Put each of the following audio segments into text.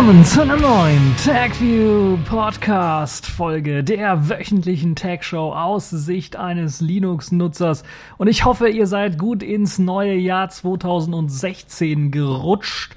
Willkommen zu einer neuen TagView Podcast Folge der wöchentlichen Tag Show aus Sicht eines Linux-Nutzers. Und ich hoffe, ihr seid gut ins neue Jahr 2016 gerutscht.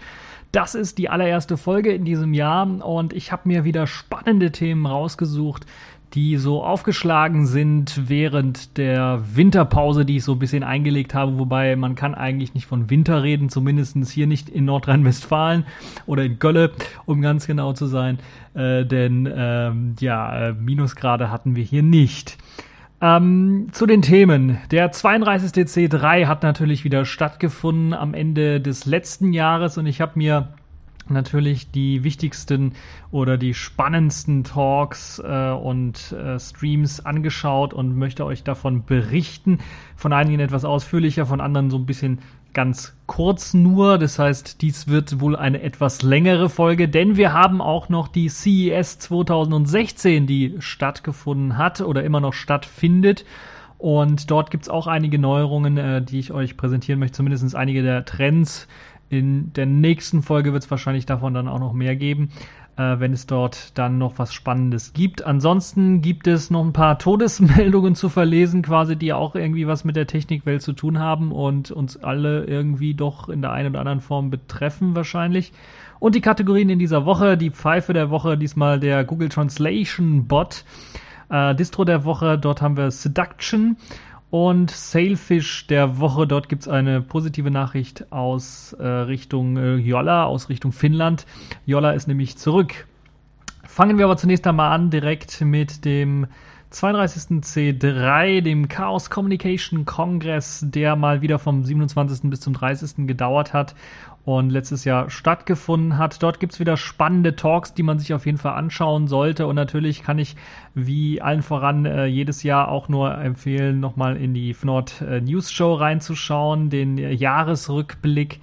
Das ist die allererste Folge in diesem Jahr und ich habe mir wieder spannende Themen rausgesucht, die so aufgeschlagen sind während der Winterpause, die ich so ein bisschen eingelegt habe, wobei man kann eigentlich nicht von Winter reden, zumindestens hier nicht in Nordrhein-Westfalen oder in Gölle, um ganz genau zu sein, äh, denn ähm, ja, äh, Minusgrade hatten wir hier nicht. Ähm, zu den Themen. Der 32. C3 hat natürlich wieder stattgefunden am Ende des letzten Jahres und ich habe mir natürlich die wichtigsten oder die spannendsten Talks äh, und äh, Streams angeschaut und möchte euch davon berichten. Von einigen etwas ausführlicher, von anderen so ein bisschen ganz kurz nur. Das heißt, dies wird wohl eine etwas längere Folge, denn wir haben auch noch die CES 2016, die stattgefunden hat oder immer noch stattfindet. Und dort gibt's auch einige Neuerungen, äh, die ich euch präsentieren möchte, zumindest einige der Trends, in der nächsten Folge wird es wahrscheinlich davon dann auch noch mehr geben, äh, wenn es dort dann noch was Spannendes gibt. Ansonsten gibt es noch ein paar Todesmeldungen zu verlesen, quasi, die auch irgendwie was mit der Technikwelt zu tun haben und uns alle irgendwie doch in der einen oder anderen Form betreffen wahrscheinlich. Und die Kategorien in dieser Woche, die Pfeife der Woche, diesmal der Google Translation Bot. Äh, Distro der Woche, dort haben wir Seduction und Sailfish der Woche, dort gibt's eine positive Nachricht aus äh, Richtung äh, Jolla, aus Richtung Finnland. Jolla ist nämlich zurück. Fangen wir aber zunächst einmal an, direkt mit dem 32. C3, dem Chaos Communication Congress, der mal wieder vom 27. bis zum 30. gedauert hat und letztes Jahr stattgefunden hat. Dort gibt's wieder spannende Talks, die man sich auf jeden Fall anschauen sollte. Und natürlich kann ich wie allen voran äh, jedes Jahr auch nur empfehlen, nochmal in die FNOT äh, News Show reinzuschauen, den Jahresrückblick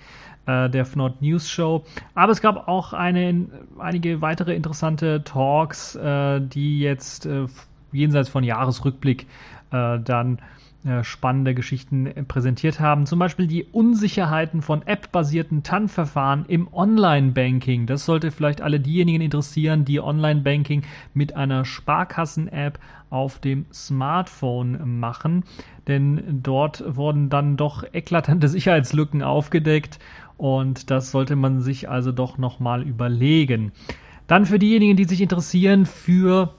äh, der FNOT News Show. Aber es gab auch eine, einige weitere interessante Talks, äh, die jetzt äh, jenseits von Jahresrückblick äh, dann äh, spannende Geschichten äh, präsentiert haben. Zum Beispiel die Unsicherheiten von App-basierten TAN-Verfahren im Online-Banking. Das sollte vielleicht alle diejenigen interessieren, die Online-Banking mit einer Sparkassen-App auf dem Smartphone machen. Denn dort wurden dann doch eklatante Sicherheitslücken aufgedeckt und das sollte man sich also doch nochmal überlegen. Dann für diejenigen, die sich interessieren für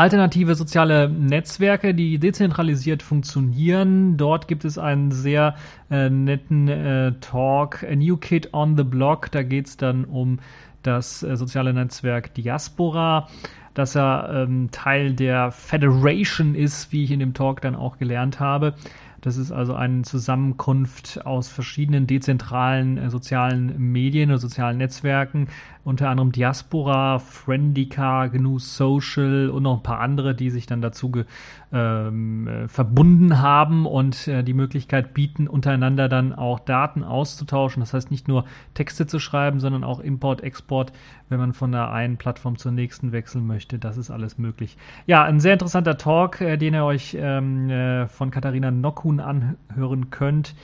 alternative soziale Netzwerke, die dezentralisiert funktionieren. Dort gibt es einen sehr äh, netten äh, Talk, A New Kid on the Block. Da geht es dann um das äh, soziale Netzwerk Diaspora, dass er ähm, Teil der Federation ist, wie ich in dem Talk dann auch gelernt habe. Das ist also eine Zusammenkunft aus verschiedenen dezentralen äh, sozialen Medien oder sozialen Netzwerken, unter anderem Diaspora, Friendica, GNU Social und noch ein paar andere, die sich dann dazu ähm, äh, verbunden haben und äh, die Möglichkeit bieten, untereinander dann auch Daten auszutauschen. Das heißt nicht nur Texte zu schreiben, sondern auch Import, Export, wenn man von der einen Plattform zur nächsten wechseln möchte. Das ist alles möglich. Ja, ein sehr interessanter Talk, äh, den ihr euch ähm, äh, von Katharina Nockun anhören könnt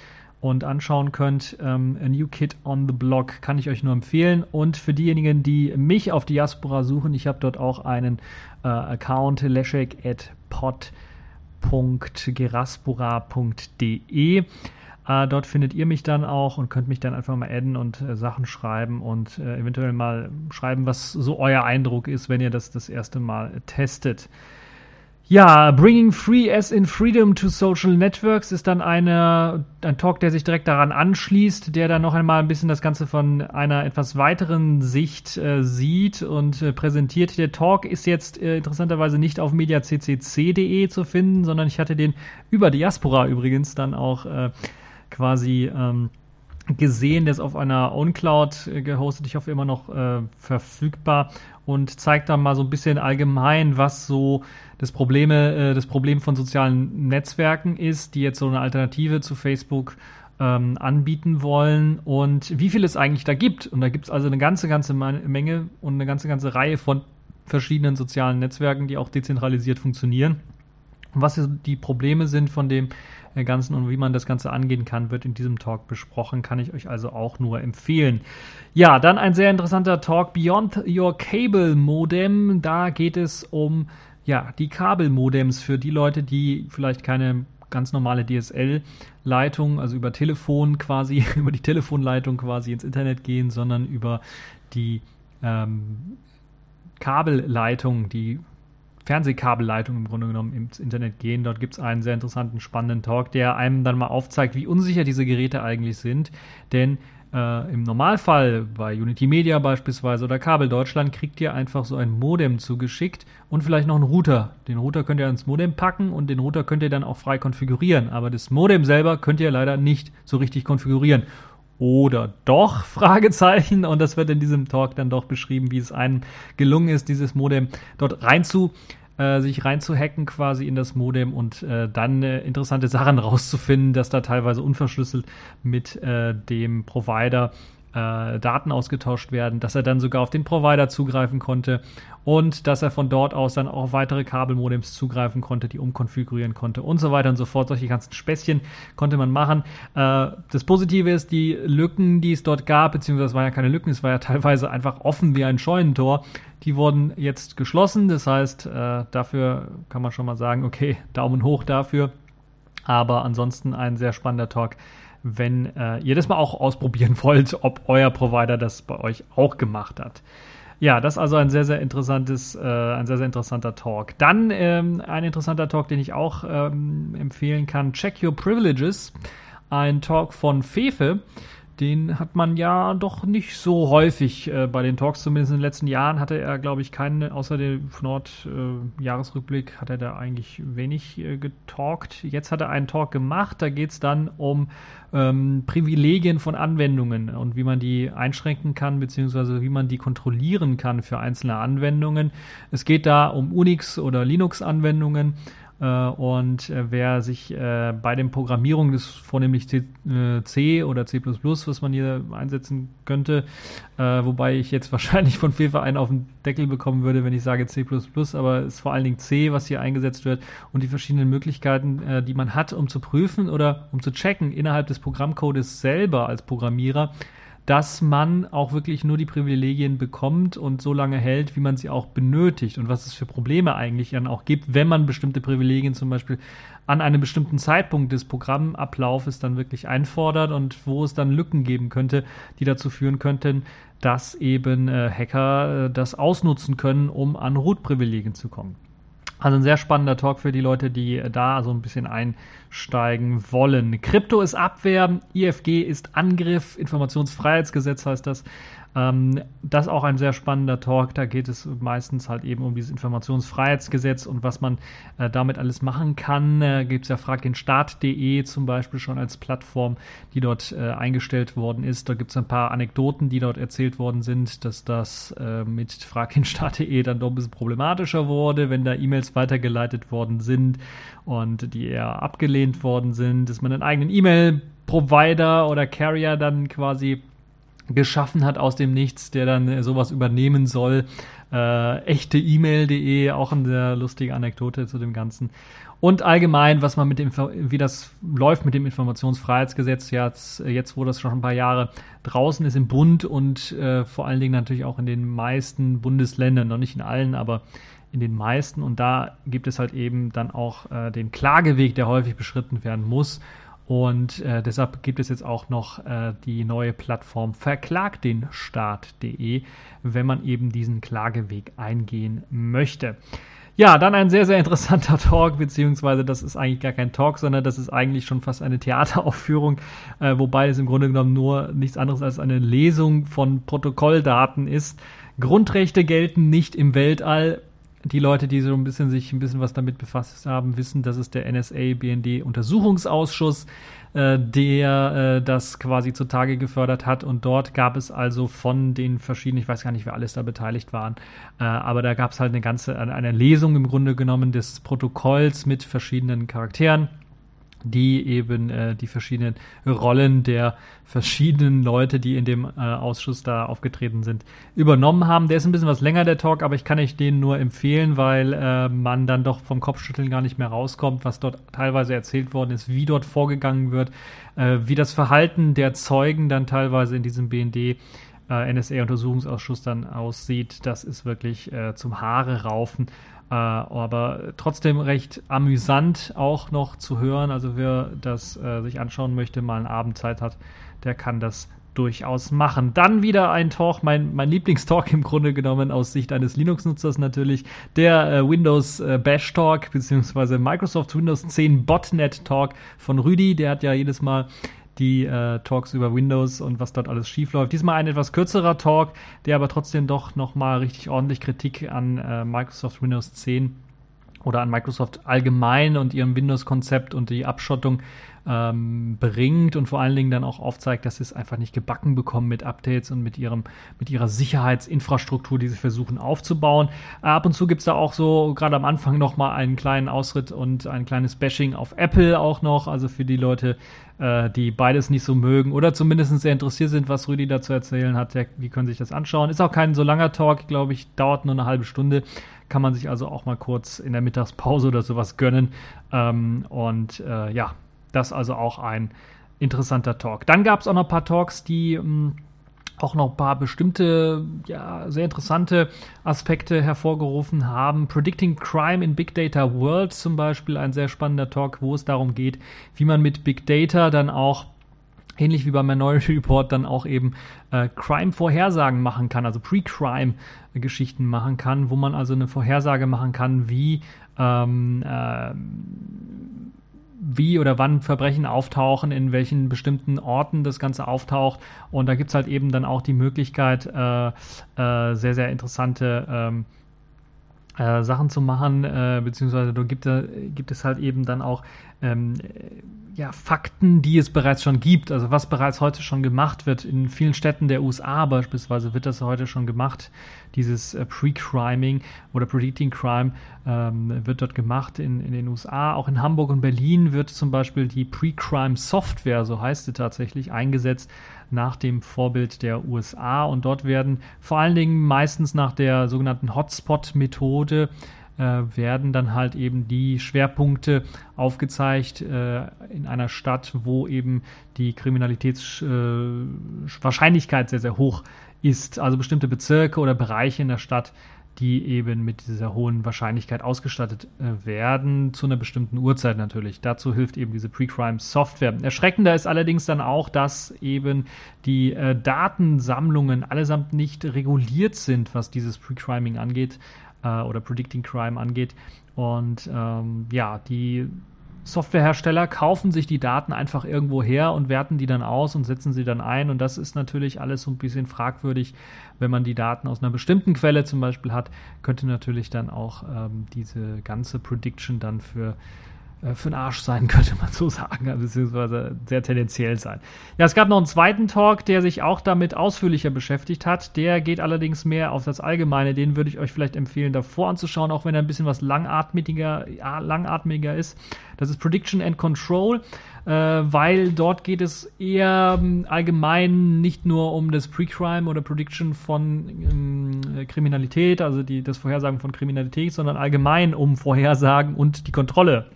und anschauen könnt. Ähm, A New Kid on the Block kann ich euch nur empfehlen. Und für diejenigen, die mich auf Diaspora suchen, ich habe dort auch einen äh, Account, leszek at pod.geraspora.de. Äh, dort findet ihr mich dann auch und könnt mich dann einfach mal adden und äh, Sachen schreiben und äh, eventuell mal schreiben, was so euer Eindruck ist, wenn ihr das das erste Mal testet. Ja, Bringing Free as in Freedom to Social Networks ist dann eine, ein Talk, der sich direkt daran anschließt, der dann noch einmal ein bisschen das Ganze von einer etwas weiteren Sicht äh, sieht und äh, präsentiert. Der Talk ist jetzt äh, interessanterweise nicht auf mediaccc.de zu finden, sondern ich hatte den über Diaspora übrigens dann auch äh, quasi ähm, gesehen, der ist auf einer OwnCloud äh, gehostet, ich hoffe immer noch äh, verfügbar und zeigt dann mal so ein bisschen allgemein, was so das Probleme, äh, das Problem von sozialen Netzwerken ist, die jetzt so eine Alternative zu Facebook ähm, anbieten wollen und wie viel es eigentlich da gibt. Und da gibt es also eine ganze, ganze Menge und eine ganze, ganze Reihe von verschiedenen sozialen Netzwerken, die auch dezentralisiert funktionieren. Was die Probleme sind von dem äh, Ganzen und wie man das Ganze angehen kann, wird in diesem Talk besprochen. Kann ich euch also auch nur empfehlen. Ja, dann ein sehr interessanter Talk Beyond Your Cable Modem. Da geht es um ja, die Kabelmodems für die Leute, die vielleicht keine ganz normale DSL-Leitung, also über Telefon quasi, über die Telefonleitung quasi ins Internet gehen, sondern über die ähm, Kabelleitung, die Fernsehkabelleitung im Grunde genommen ins Internet gehen. Dort gibt es einen sehr interessanten, spannenden Talk, der einem dann mal aufzeigt, wie unsicher diese Geräte eigentlich sind. Denn äh, im Normalfall bei Unity Media beispielsweise oder Kabel Deutschland kriegt ihr einfach so ein Modem zugeschickt und vielleicht noch einen Router. Den Router könnt ihr ins Modem packen und den Router könnt ihr dann auch frei konfigurieren. Aber das Modem selber könnt ihr leider nicht so richtig konfigurieren. Oder doch? Fragezeichen. Und das wird in diesem Talk dann doch beschrieben, wie es einem gelungen ist, dieses Modem dort rein zu äh, sich reinzuhacken quasi in das Modem und äh, dann äh, interessante Sachen rauszufinden, dass da teilweise unverschlüsselt mit äh, dem Provider äh, Daten ausgetauscht werden, dass er dann sogar auf den Provider zugreifen konnte und dass er von dort aus dann auch weitere Kabelmodems zugreifen konnte, die umkonfigurieren konnte und so weiter und so fort. Solche ganzen Späßchen konnte man machen. Äh, das Positive ist, die Lücken, die es dort gab, beziehungsweise es waren ja keine Lücken, es war ja teilweise einfach offen wie ein Scheunentor, die wurden jetzt geschlossen. Das heißt, äh, dafür kann man schon mal sagen, okay, Daumen hoch dafür. Aber ansonsten ein sehr spannender Talk wenn äh, ihr das mal auch ausprobieren wollt, ob euer Provider das bei euch auch gemacht hat. Ja, das ist also ein sehr, sehr interessantes, äh, ein sehr, sehr interessanter Talk. Dann ähm, ein interessanter Talk, den ich auch ähm, empfehlen kann. Check Your Privileges. Ein Talk von Fefe den hat man ja doch nicht so häufig äh, bei den Talks, zumindest in den letzten Jahren hatte er, glaube ich, keinen, außer dem Nord-Jahresrückblick, äh, hat er da eigentlich wenig äh, getalkt. Jetzt hat er einen Talk gemacht, da geht es dann um ähm, Privilegien von Anwendungen und wie man die einschränken kann, beziehungsweise wie man die kontrollieren kann für einzelne Anwendungen. Es geht da um Unix- oder Linux-Anwendungen und äh, wer sich äh, bei den Programmierungen des vornehmlich C, C, oder C++, was man hier einsetzen könnte, wobei ich jetzt wahrscheinlich von FIFA einen auf den Deckel bekommen würde, wenn ich sage C++, aber es ist vor allen Dingen C, was hier eingesetzt wird und die verschiedenen Möglichkeiten, die man hat, um zu prüfen oder um zu checken innerhalb des Programmcodes selber als Programmierer, dass man auch wirklich nur die Privilegien bekommt und so lange hält, wie man sie auch benötigt und was es für Probleme eigentlich dann auch gibt, wenn man bestimmte Privilegien zum Beispiel an einem bestimmten Zeitpunkt des Programmablaufes dann wirklich einfordert und wo es dann Lücken geben könnte, die dazu führen könnten, dass eben äh, Hacker äh, das ausnutzen können, um an Root-Privilegien zu kommen. Also ein sehr spannender Talk für die Leute, die da so ein bisschen einsteigen wollen. Krypto ist Abwehr, IFG ist Angriff, Informationsfreiheitsgesetz heißt das. Ähm, das ist auch ein sehr spannender Talk. Da geht es meistens halt eben um dieses Informationsfreiheitsgesetz und was man äh, damit alles machen kann. Äh, Gibt es ja fragdenstaat.de zum Beispiel schon als Plattform, die dort äh, eingestellt worden ist. Da gibt es ein paar Anekdoten, die dort erzählt worden sind, dass das äh, mit fragdenstaat.de dann doch ein bisschen problematischer wurde, wenn da E-Mails weitergeleitet worden sind und die eher abgelehnt worden sind, dass man einen eigenen E-Mail-Provider oder Carrier dann quasi geschaffen hat aus dem Nichts, der dann äh, sowas übernehmen soll. Äh, echte E-Mail.de, auch eine sehr lustige Anekdote zu dem Ganzen. Und allgemein, was man mit dem, wie das läuft mit dem Informationsfreiheitsgesetz jetzt, jetzt wo das schon ein paar Jahre draußen ist im Bund und äh, vor allen Dingen natürlich auch in den meisten Bundesländern, noch nicht in allen, aber in den meisten. Und da gibt es halt eben dann auch äh, den Klageweg, der häufig beschritten werden muss. Und äh, deshalb gibt es jetzt auch noch äh, die neue Plattform verklagtdenstaat.de, wenn man eben diesen Klageweg eingehen möchte. Ja, dann ein sehr, sehr interessanter Talk, beziehungsweise das ist eigentlich gar kein Talk, sondern das ist eigentlich schon fast eine Theateraufführung, äh, wobei es im Grunde genommen nur nichts anderes als eine Lesung von Protokolldaten ist. Grundrechte gelten nicht im Weltall, die Leute, die so ein bisschen sich ein bisschen was damit befasst haben, wissen, dass es der NSA BND Untersuchungsausschuss, äh, der äh, das quasi zutage gefördert hat. Und dort gab es also von den verschiedenen, ich weiß gar nicht, wer alles da beteiligt waren, äh, aber da gab es halt eine ganze eine Lesung im Grunde genommen des Protokolls mit verschiedenen Charakteren die eben äh, die verschiedenen Rollen der verschiedenen Leute, die in dem äh, Ausschuss da aufgetreten sind, übernommen haben. Der ist ein bisschen was länger, der Talk, aber ich kann euch den nur empfehlen, weil äh, man dann doch vom Kopfschütteln gar nicht mehr rauskommt, was dort teilweise erzählt worden ist, wie dort vorgegangen wird, äh, wie das Verhalten der Zeugen dann teilweise in diesem BND äh, NSA-Untersuchungsausschuss dann aussieht. Das ist wirklich äh, zum Haare raufen. Äh, aber trotzdem recht amüsant auch noch zu hören. Also wer das äh, sich anschauen möchte, mal einen Abend Zeit hat, der kann das durchaus machen. Dann wieder ein Talk, mein, mein Lieblingstalk im Grunde genommen aus Sicht eines Linux-Nutzers natürlich, der äh, Windows äh, Bash Talk beziehungsweise Microsoft Windows 10 Botnet Talk von Rüdi. Der hat ja jedes Mal die äh, Talks über Windows und was dort alles schief läuft. Diesmal ein etwas kürzerer Talk, der aber trotzdem doch nochmal richtig ordentlich Kritik an äh, Microsoft Windows 10 oder an Microsoft allgemein und ihrem Windows-Konzept und die Abschottung ähm, bringt und vor allen Dingen dann auch aufzeigt, dass sie es einfach nicht gebacken bekommen mit Updates und mit ihrem, mit ihrer Sicherheitsinfrastruktur, die sie versuchen aufzubauen. Ab und zu gibt es da auch so gerade am Anfang nochmal einen kleinen Ausritt und ein kleines Bashing auf Apple auch noch, also für die Leute, äh, die beides nicht so mögen oder zumindest sehr interessiert sind, was Rüdi dazu erzählen hat, die können sich das anschauen. Ist auch kein so langer Talk, glaube ich, dauert nur eine halbe Stunde. Kann man sich also auch mal kurz in der Mittagspause oder sowas gönnen. Ähm, und äh, ja, das also auch ein interessanter Talk. Dann gab es auch noch ein paar Talks, die mh, hm, auch noch ein paar bestimmte, ja, sehr interessante Aspekte hervorgerufen haben. Predicting Crime in Big Data World zum Beispiel, ein sehr spannender Talk, wo es darum geht, wie man mit Big Data dann auch ähnlich wie beim Minority Report dann auch eben äh, Crime-Vorhersagen machen kann, also Pre-Crime-Geschichten machen kann, wo man also eine Vorhersage machen kann, wie ähm, äh, wie oder wann Verbrechen auftauchen, in welchen bestimmten Orten das Ganze auftaucht. Und da gibt es halt eben dann auch die Möglichkeit, äh, äh, sehr, sehr interessante ähm, äh, Sachen zu machen, äh, beziehungsweise da gibt, gibt es halt eben dann auch ähm, ja, Fakten, die es bereits schon gibt, also was bereits heute schon gemacht wird. In vielen Städten der USA beispielsweise wird das heute schon gemacht. Dieses äh, Pre-Criming oder Predicting Crime ähm, wird dort gemacht in, in den USA. Auch in Hamburg und Berlin wird zum Beispiel die Pre-Crime Software, so heißt sie tatsächlich, eingesetzt nach dem Vorbild der USA. Und dort werden vor allen Dingen meistens nach der sogenannten Hotspot-Methode äh, werden dann halt eben die Schwerpunkte aufgezeigt äh, in einer Stadt, wo eben die Kriminalitätswahrscheinlichkeit äh, sehr, sehr hoch ist. Also bestimmte Bezirke oder Bereiche in der Stadt, die eben mit dieser hohen Wahrscheinlichkeit ausgestattet äh, werden, zu einer bestimmten Uhrzeit natürlich. Dazu hilft eben diese Pre-Crime-Software. Erschreckender ist allerdings dann auch, dass eben die äh, Datensammlungen allesamt nicht reguliert sind, was dieses Pre-Criming angeht äh, oder Predicting Crime angeht. Und ähm, ja, die Softwarehersteller kaufen sich die Daten einfach irgendwo her und werten die dann aus und setzen sie dann ein. Und das ist natürlich alles so ein bisschen fragwürdig, wenn man die Daten aus einer bestimmten Quelle zum Beispiel hat, könnte natürlich dann auch ähm, diese ganze Prediction dann für für den Arsch sein, könnte man so sagen, also beziehungsweise sehr tendenziell sein. Ja, es gab noch einen zweiten Talk, der sich auch damit ausführlicher beschäftigt hat. Der geht allerdings mehr auf das Allgemeine. Den würde ich euch vielleicht empfehlen, davor anzuschauen, auch wenn er ein bisschen was langatmiger, langatmiger ist. Das ist Prediction and Control, äh, weil dort geht es eher ähm, allgemein nicht nur um das Pre-Crime oder Prediction von ähm, Kriminalität, also die, das Vorhersagen von Kriminalität, sondern allgemein um Vorhersagen und die Kontrolle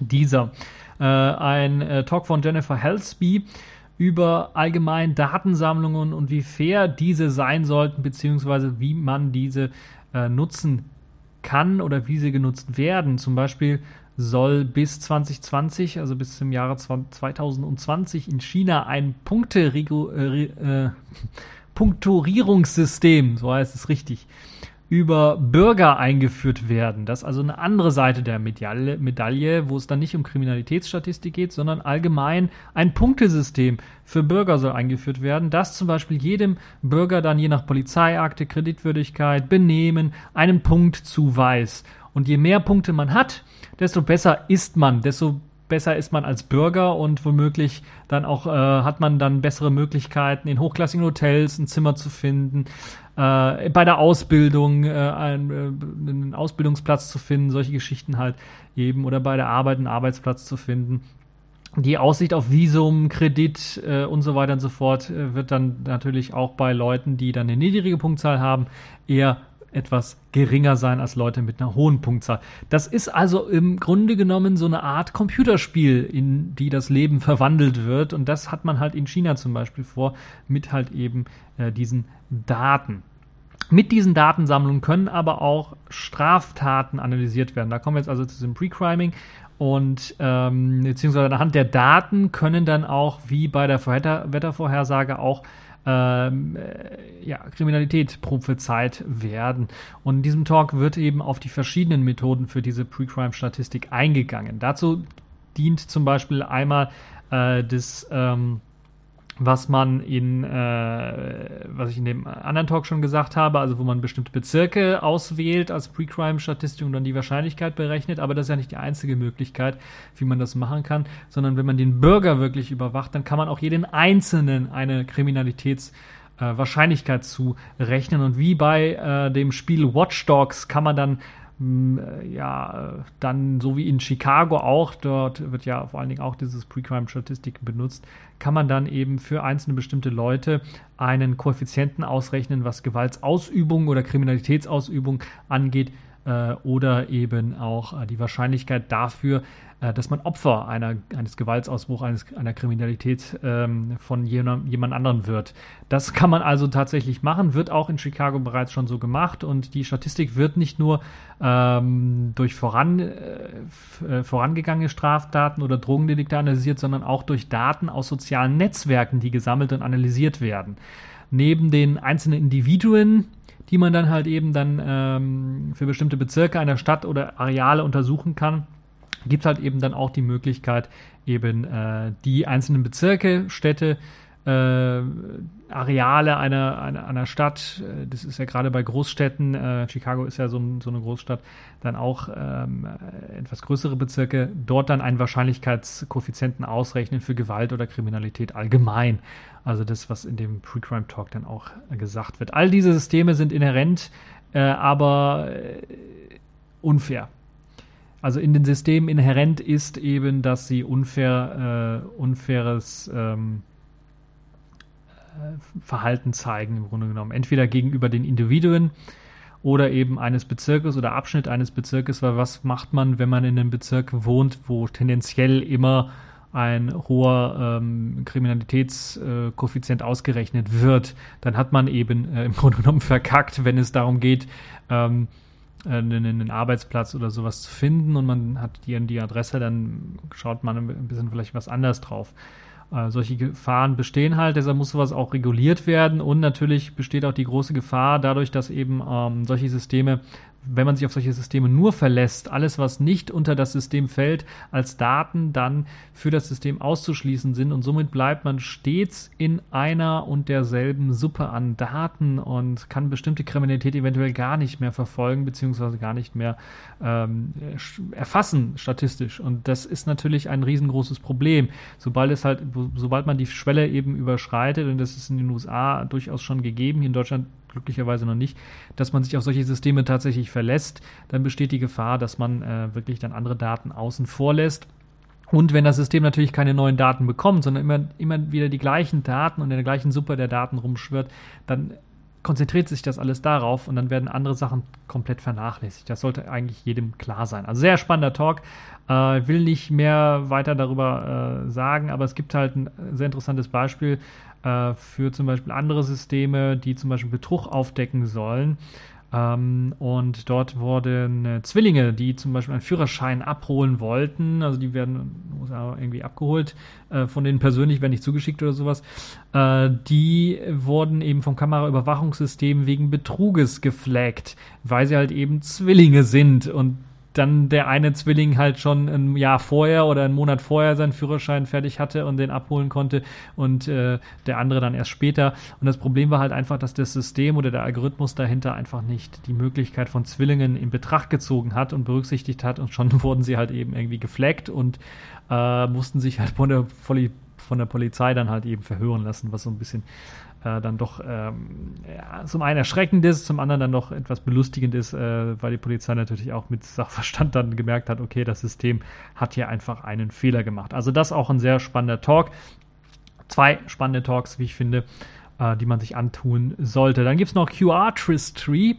dieser. Äh, ein äh, Talk von Jennifer Helsby über allgemein Datensammlungen und wie fair diese sein sollten, beziehungsweise wie man diese äh, nutzen kann oder wie sie genutzt werden. Zum Beispiel soll bis 2020, also bis zum Jahre 2020 in China ein Punkte äh, äh, Punkturierungssystem, so heißt es richtig, über Bürger eingeführt werden. Das ist also eine andere Seite der Medaille, Medaille, wo es dann nicht um Kriminalitätsstatistik geht, sondern allgemein ein Punktesystem für Bürger soll eingeführt werden, das zum Beispiel jedem Bürger dann je nach Polizeiakte, Kreditwürdigkeit, Benehmen einen Punkt zuweist. Und je mehr Punkte man hat, desto besser ist man, desto besser ist man als Bürger und womöglich dann auch äh, hat man dann bessere Möglichkeiten, in hochklassigen Hotels ein Zimmer zu finden, äh, bei der Ausbildung äh, einen, äh, einen Ausbildungsplatz zu finden, solche Geschichten halt eben, oder bei der Arbeit einen Arbeitsplatz zu finden. die Aussicht auf Visum, Kredit äh, und so weiter und so fort äh, wird dann natürlich auch bei Leuten, die dann eine niedrige Punktzahl haben, eher etwas geringer sein als Leute mit einer hohen Punktzahl. Das ist also im Grunde genommen so eine Art Computerspiel, in die das Leben verwandelt wird. Und das hat man halt in China zum Beispiel vor, mit halt eben äh, diesen Daten. Mit diesen Datensammlungen können aber auch Straftaten analysiert werden. Da kommen wir jetzt also zu diesem Pre-Criming und ähm, beziehungsweise anhand der Daten können dann auch, wie bei der Wettervorhersage, auch ähm, äh, ja, Kriminalität prophezeit werden. Und in diesem Talk wird eben auf die verschiedenen Methoden für diese Pre-Crime-Statistik eingegangen. Dazu dient zum Beispiel einmal äh, das ähm, was man in, äh, was ich in dem anderen Talk schon gesagt habe, also wo man bestimmte Bezirke auswählt als Pre-Crime-Statistik und dann die Wahrscheinlichkeit berechnet, aber das ist ja nicht die einzige Möglichkeit, wie man das machen kann, sondern wenn man den Bürger wirklich überwacht, dann kann man auch jeden Einzelnen eine Kriminalitäts- äh, Wahrscheinlichkeit. Und wie bei äh, dem Spiel Watch Dogs kann man dann ja, dann so wie in Chicago auch, dort wird ja vor allen Dingen auch dieses Pre-Crime-Statistik benutzt, kann man dann eben für einzelne bestimmte Leute einen Koeffizienten ausrechnen, was Gewaltsausübung oder Kriminalitätsausübung angeht. äh, oder eben auch äh, die Wahrscheinlichkeit dafür, äh, dass man Opfer einer, eines Gewaltsausbruchs, eines, einer Kriminalität ähm, von jemand anderen wird. Das kann man also tatsächlich machen, wird auch in Chicago bereits schon so gemacht und die Statistik wird nicht nur ähm, durch voran, äh, vorangegangene Straftaten oder Drogendelikte analysiert, sondern auch durch Daten aus sozialen Netzwerken, die gesammelt und analysiert werden. Neben den einzelnen Individuen, die man dann halt eben dann ähm, für bestimmte Bezirke einer Stadt oder Areale untersuchen kann, gibt es halt eben dann auch die Möglichkeit, eben äh, die einzelnen Bezirke, Städte, äh, Areale einer, einer, einer Stadt, äh, das ist ja gerade bei Großstädten, äh, Chicago ist ja so, so, eine Großstadt, dann auch ähm, etwas größere Bezirke, dort dann einen Wahrscheinlichkeitskoeffizienten ausrechnen für Gewalt oder Kriminalität allgemein. Also das, was in dem Pre-Crime Talk dann auch äh, gesagt wird. All diese Systeme sind inhärent, äh, aber äh, unfair. Also in den Systemen inhärent ist eben, dass sie unfair, äh, unfaires ähm, äh, Verhalten zeigen, im Grunde genommen. Entweder gegenüber den Individuen oder eben eines Bezirkes oder Abschnitt eines Bezirkes, weil was macht man, wenn man in einem Bezirk wohnt, wo tendenziell immer ein hoher ähm, Kriminalitätskoeffizient äh, ausgerechnet wird, dann hat man eben äh, im Grunde genommen verkackt, wenn es darum geht, ähm, einen, einen, Arbeitsplatz oder sowas zu finden und man hat die, die Adresse, dann schaut man ein bisschen vielleicht was anders drauf. Äh, solche Gefahren bestehen halt, deshalb muss sowas auch reguliert werden und natürlich besteht auch die große Gefahr dadurch, dass eben ähm, solche Systeme wenn man sich auf solche Systeme nur verlässt, alles, was nicht unter das System fällt, als Daten dann für das System auszuschließen sind und somit bleibt man stets in einer und derselben Suppe an Daten und kann bestimmte Kriminalität eventuell gar nicht mehr verfolgen beziehungsweise gar nicht mehr ähm, erfassen statistisch und das ist natürlich ein riesengroßes Problem. Sobald es halt, sobald man die Schwelle eben überschreitet und das ist in den USA durchaus schon gegeben, hier in Deutschland glücklicherweise noch nicht, dass man sich auf solche Systeme tatsächlich verlässt, dann besteht die Gefahr, dass man äh, wirklich dann andere Daten außen vor lässt. Und wenn das System natürlich keine neuen Daten bekommt, sondern immer, immer wieder die gleichen Daten und in der gleichen Suppe der Daten rumschwirrt, dann konzentriert sich das alles darauf und dann werden andere Sachen komplett vernachlässigt. Das sollte eigentlich jedem klar sein. Also sehr spannender Talk. Äh, will nicht mehr weiter darüber äh, sagen, aber es gibt halt ein sehr interessantes Beispiel äh, für zum Beispiel andere Systeme, die zum Beispiel Betrug aufdecken sollen. Ähm, und dort wurden äh, Zwillinge, die zum Beispiel einen Führerschein abholen wollten, also die werden irgendwie abgeholt, äh, von denen persönlich werden nicht zugeschickt oder sowas, äh, die wurden eben vom Kameraüberwachungssystem wegen Betruges geflaggt, weil sie halt eben Zwillinge sind und dann der eine Zwilling halt schon ein Jahr vorher oder einen Monat vorher seinen Führerschein fertig hatte und den abholen konnte und äh, der andere dann erst später. Und das Problem war halt einfach, dass das System oder der Algorithmus dahinter einfach nicht die Möglichkeit von Zwillingen in Betracht gezogen hat und berücksichtigt hat und schon wurden sie halt eben irgendwie gefleckt und äh, mussten sich halt von der von der Polizei dann halt eben verhören lassen, was so ein bisschen äh, dann doch ähm, ja, zum einen erschreckend ist, zum anderen dann doch etwas belustigend ist, äh, weil die Polizei natürlich auch mit Sachverstand dann gemerkt hat, okay, das System hat hier einfach einen Fehler gemacht. Also das auch ein sehr spannender Talk. Zwei spannende Talks, wie ich finde äh, die man sich antun sollte. Dann gibt es noch QR Tree.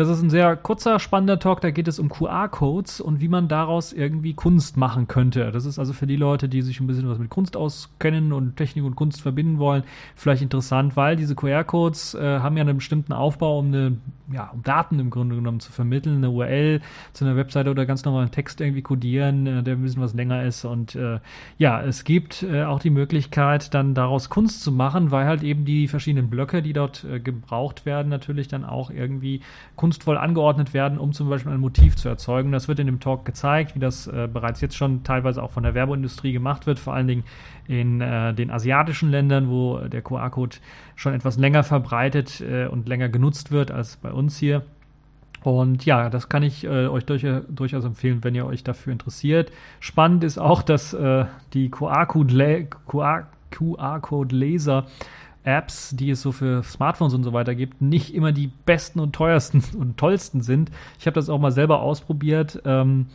Das ist ein sehr kurzer, spannender Talk. Da geht es um QR-Codes und wie man daraus irgendwie Kunst machen könnte. Das ist also für die Leute, die sich ein bisschen was mit Kunst auskennen und Technik und Kunst verbinden wollen, vielleicht interessant, weil diese QR-Codes äh, haben ja einen bestimmten Aufbau, um eine, ja, um Daten im Grunde genommen zu vermitteln, eine URL zu einer Webseite oder ganz normalen Text irgendwie codieren, äh, der ein bisschen was länger ist. Und äh, ja, es gibt äh, auch die Möglichkeit, dann daraus Kunst zu machen, weil halt eben die verschiedenen Blöcke, die dort äh, gebraucht werden, natürlich dann auch irgendwie kunstvoll angeordnet werden, um zum Beispiel ein Motiv zu erzeugen. Das wird in dem Talk gezeigt, wie das äh, bereits jetzt schon teilweise auch von der Werbeindustrie gemacht wird, vor allen Dingen in äh, den asiatischen Ländern, wo der QR-Code schon etwas länger verbreitet äh, und länger genutzt wird als bei uns hier. Und ja, das kann ich äh, euch durch, durchaus empfehlen, wenn ihr euch dafür interessiert. Spannend ist auch, dass äh, die QR-Code-Laser QR QR Apps, die es so für Smartphones und so weiter gibt, nicht immer die besten und teuersten und tollsten sind. Ich habe das auch mal selber ausprobiert ähm,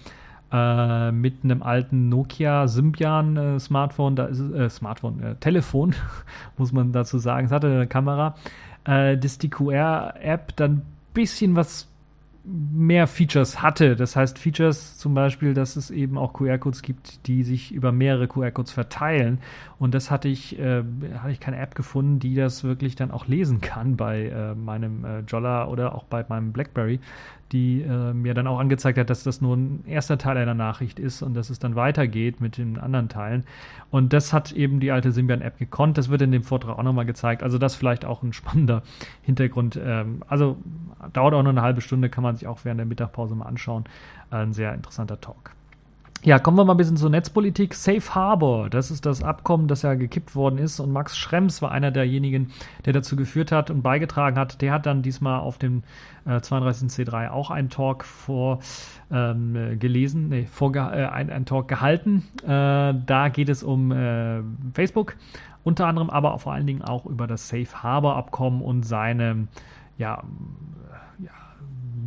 äh, mit einem alten Nokia Symbian äh, Smartphone, da ist es, äh, Smartphone, äh, Telefon, muss man dazu sagen. Es hatte eine Kamera, äh, dass die QR-App dann ein bisschen was mehr Features hatte. Das heißt Features zum Beispiel, dass es eben auch QR-Codes gibt, die sich über mehrere QR-Codes verteilen. Und das hatte ich, äh, hatte ich keine App gefunden, die das wirklich dann auch lesen kann bei äh, meinem äh, Jolla oder auch bei meinem BlackBerry die äh, mir dann auch angezeigt hat, dass das nur ein erster Teil einer Nachricht ist und dass es dann weitergeht mit den anderen Teilen. Und das hat eben die alte Symbian-App gekonnt. Das wird in dem Vortrag auch nochmal gezeigt. Also das vielleicht auch ein spannender Hintergrund. Ähm, also dauert auch nur eine halbe Stunde, kann man sich auch während der Mittagpause mal anschauen. ein sehr interessanter Talk. Ja, kommen wir mal ein bisschen zur Netzpolitik. Safe Harbor, das ist das Abkommen, das ja gekippt worden ist. Und Max Schrems war einer derjenigen, der dazu geführt hat und beigetragen hat. Der hat dann diesmal auf dem äh, 32C3 auch einen Talk vor ähm, gelesen, nee, vorge äh, ein, einen Talk gehalten. Äh, da geht es um äh, Facebook, unter anderem aber vor allen Dingen auch über das Safe Harbor Abkommen und seine ja,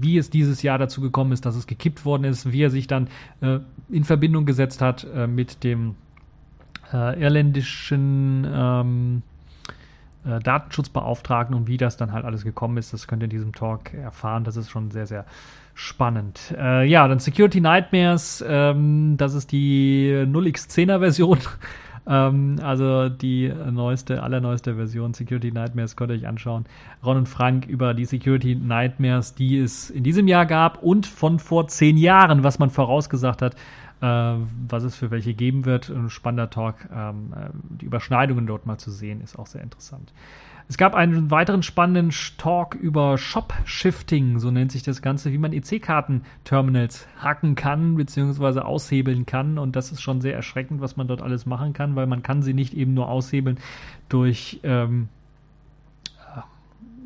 wie es dieses Jahr dazu gekommen ist, dass es gekippt worden ist, wie er sich dann äh, in Verbindung gesetzt hat äh, mit dem äh, irländischen ähm, äh, Datenschutzbeauftragten und wie das dann halt alles gekommen ist, das könnt ihr in diesem Talk erfahren. Das ist schon sehr, sehr spannend. Äh, ja, dann Security Nightmares, ähm, das ist die 0x10er Version ähm, also die neueste, allerneueste Version Security Nightmares könnt ihr euch anschauen. Ron und Frank über die Security Nightmares, die es in diesem Jahr gab und von vor zehn Jahren, was man vorausgesagt hat, äh, was es für welche geben wird. Ein spannender Talk. Ähm, äh, die Überschneidungen dort mal zu sehen, ist auch sehr interessant. Es gab einen weiteren spannenden Talk über Shop-Shifting, so nennt sich das Ganze, wie man EC-Karten-Terminals hacken kann, beziehungsweise aushebeln kann. Und das ist schon sehr erschreckend, was man dort alles machen kann, weil man kann sie nicht eben nur aushebeln durch ähm,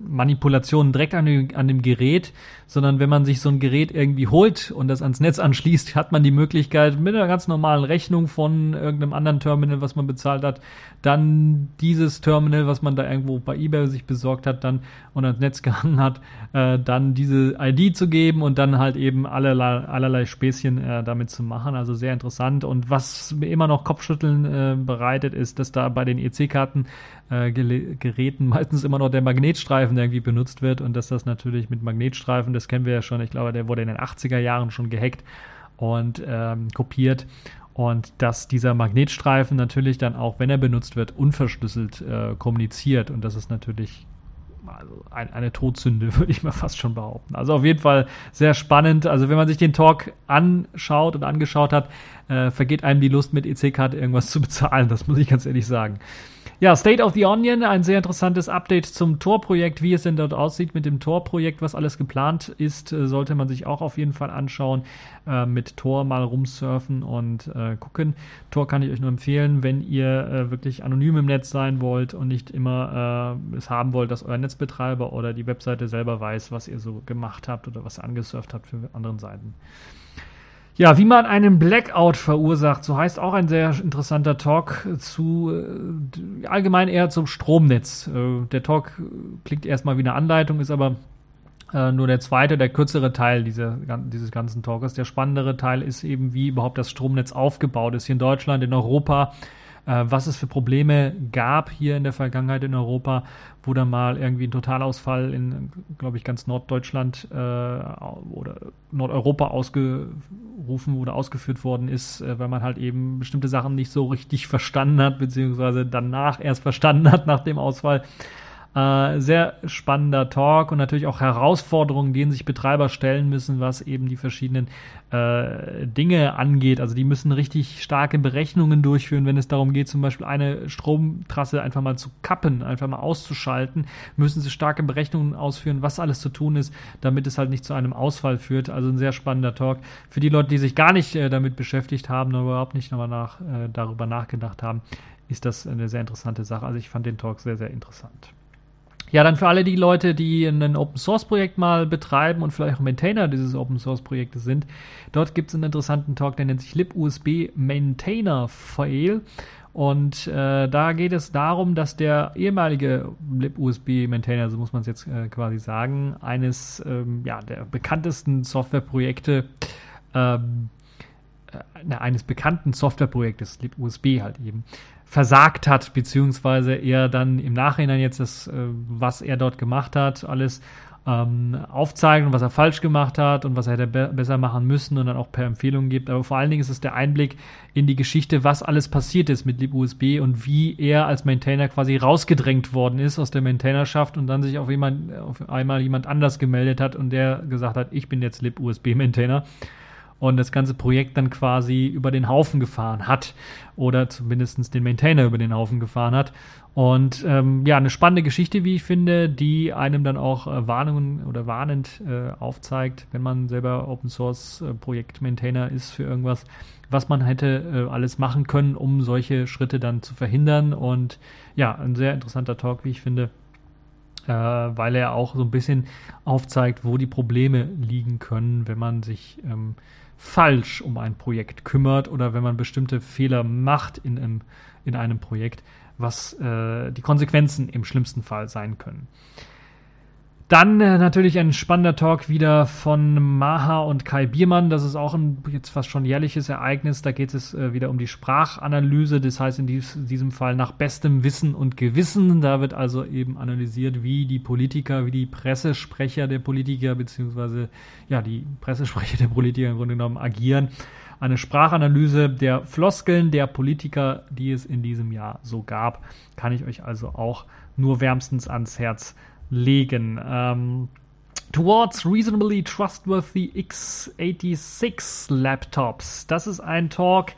Manipulationen direkt an dem, an dem Gerät, sondern wenn man sich so ein Gerät irgendwie holt und das ans Netz anschließt, hat man die Möglichkeit mit einer ganz normalen Rechnung von irgendeinem anderen Terminal, was man bezahlt hat, dann dieses Terminal, was man da irgendwo bei eBay sich besorgt hat, dann und ans Netz gehangen hat, äh, dann diese ID zu geben und dann halt eben allerlei, allerlei Späßchen äh, damit zu machen. Also sehr interessant. Und was mir immer noch Kopfschütteln äh, bereitet, ist, dass da bei den EC-Karten äh, Geräten meistens immer noch der Magnetstreifen irgendwie benutzt wird und dass das natürlich mit Magnetstreifen, das kennen wir ja schon, ich glaube, der wurde in den 80er Jahren schon gehackt und ähm, kopiert und dass dieser Magnetstreifen natürlich dann auch, wenn er benutzt wird, unverschlüsselt äh, kommuniziert und das ist natürlich also ein, eine Todsünde, würde ich mal fast schon behaupten. Also auf jeden Fall sehr spannend. Also wenn man sich den Talk anschaut und angeschaut hat, äh, vergeht einem die Lust mit EC-Karte irgendwas zu bezahlen. Das muss ich ganz ehrlich sagen. Ja, State of the Onion, ein sehr interessantes Update zum Tor-Projekt, wie es denn dort aussieht mit dem Tor-Projekt, was alles geplant ist, äh, sollte man sich auch auf jeden Fall anschauen. Äh, mit Tor mal rumsurfen und äh, gucken. Tor kann ich euch nur empfehlen, wenn ihr äh, wirklich anonym im Netz sein wollt und nicht immer äh, es haben wollt, dass euer Netzbetreiber oder die Webseite selber weiß, was ihr so gemacht habt oder was ihr angesurft habt für andere Seiten. Ja, wie man einen Blackout verursacht, so heißt auch ein sehr interessanter Talk zu äh, allgemein eher zum Stromnetz. Äh, der Talk klingt erstmal wie eine Anleitung, ist aber äh, nur der zweite, der kürzere Teil dieser, dieses ganzen Talkes. Der spannendere Teil ist eben, wie überhaupt das Stromnetz aufgebaut ist hier in Deutschland, in Europa was es für Probleme gab hier in der Vergangenheit in Europa, wo dann mal irgendwie ein Totalausfall in, glaube ich, ganz Norddeutschland äh, oder Nordeuropa ausgerufen oder ausgeführt worden ist, äh, weil man halt eben bestimmte Sachen nicht so richtig verstanden hat, beziehungsweise danach erst verstanden hat nach dem Ausfall. Äh, sehr spannender Talk und natürlich auch Herausforderungen, denen sich Betreiber stellen müssen, was eben die verschiedenen äh, Dinge angeht. Also die müssen richtig starke Berechnungen durchführen, wenn es darum geht, zum Beispiel eine Stromtrasse einfach mal zu kappen, einfach mal auszuschalten, müssen sie starke Berechnungen ausführen, was alles zu tun ist, damit es halt nicht zu einem Ausfall führt. Also ein sehr spannender Talk. Für die Leute, die sich gar nicht äh, damit beschäftigt haben, überhaupt nicht nochmal nach, äh, darüber nachgedacht haben, ist das eine sehr interessante Sache. Also ich fand den Talk sehr, sehr interessant. Ja, dann für alle die Leute, die ein Open Source Projekt mal betreiben und vielleicht auch Maintainer dieses Open Source Projektes sind, dort gibt es einen interessanten Talk, der nennt sich libusb Maintainer Fail. Und äh, da geht es darum, dass der ehemalige libusb-Maintainer, so muss man es jetzt äh, quasi sagen, eines ähm, ja, der bekanntesten Softwareprojekte, ähm, äh, eines bekannten Softwareprojektes, libusb halt eben, versagt hat, beziehungsweise er dann im Nachhinein jetzt das, äh, was er dort gemacht hat, alles ähm, aufzeigen und was er falsch gemacht hat und was er hätte be besser machen müssen und dann auch per Empfehlung gibt. Aber vor allen Dingen ist es der Einblick in die Geschichte, was alles passiert ist mit libusb und wie er als Maintainer quasi rausgedrängt worden ist aus der Maintainerschaft und dann sich auf, jemand, auf einmal jemand anders gemeldet hat und der gesagt hat, ich bin jetzt libusb-Maintainer und das ganze Projekt dann quasi über den Haufen gefahren hat oder zumindest den Maintainer über den Haufen gefahren hat. Und ähm, ja, eine spannende Geschichte, wie ich finde, die einem dann auch äh, Warnungen oder warnend äh, aufzeigt, wenn man selber Open Source äh, Projekt Maintainer ist für irgendwas, was man hätte äh, alles machen können, um solche Schritte dann zu verhindern. Und ja, ein sehr interessanter Talk, wie ich finde. Äh, weil er auch so ein bisschen aufzeigt, wo die Probleme liegen können, wenn man sich ähm, falsch um ein Projekt kümmert oder wenn man bestimmte Fehler macht in einem, in einem Projekt, was äh, die Konsequenzen im schlimmsten Fall sein können. Dann äh, natürlich ein spannender Talk wieder von Maha und Kai Biermann. Das ist auch ein jetzt fast schon jährliches Ereignis. Da geht es äh, wieder um die Sprachanalyse. Das heißt in dies, diesem Fall nach bestem Wissen und Gewissen. Da wird also eben analysiert, wie die Politiker, wie die Pressesprecher der Politiker, beziehungsweise ja, die Pressesprecher der Politiker im Grunde genommen agieren. Eine Sprachanalyse der Floskeln der Politiker, die es in diesem Jahr so gab, kann ich euch also auch nur wärmstens ans Herz legen. Ähm, Towards Reasonably Trustworthy x86 Laptops. Das ist ein Talk,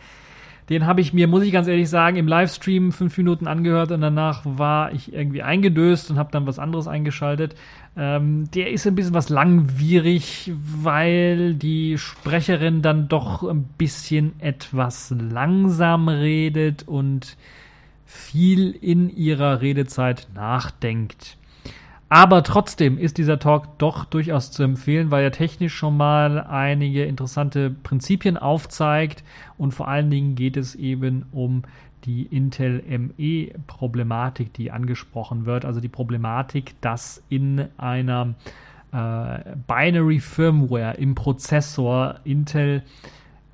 den habe ich mir, muss ich ganz ehrlich sagen, im Livestream fünf Minuten angehört und danach war ich irgendwie eingedöst und habe dann was anderes eingeschaltet. Ähm, der ist ein bisschen was langwierig, weil die Sprecherin dann doch ein bisschen etwas langsam redet und viel in ihrer Redezeit nachdenkt. Aber trotzdem ist dieser Talk doch durchaus zu empfehlen, weil er technisch schon mal einige interessante Prinzipien aufzeigt und vor allen Dingen geht es eben um die Intel ME-Problematik, die angesprochen wird. Also die Problematik, dass in einer äh, Binary Firmware im Prozessor Intel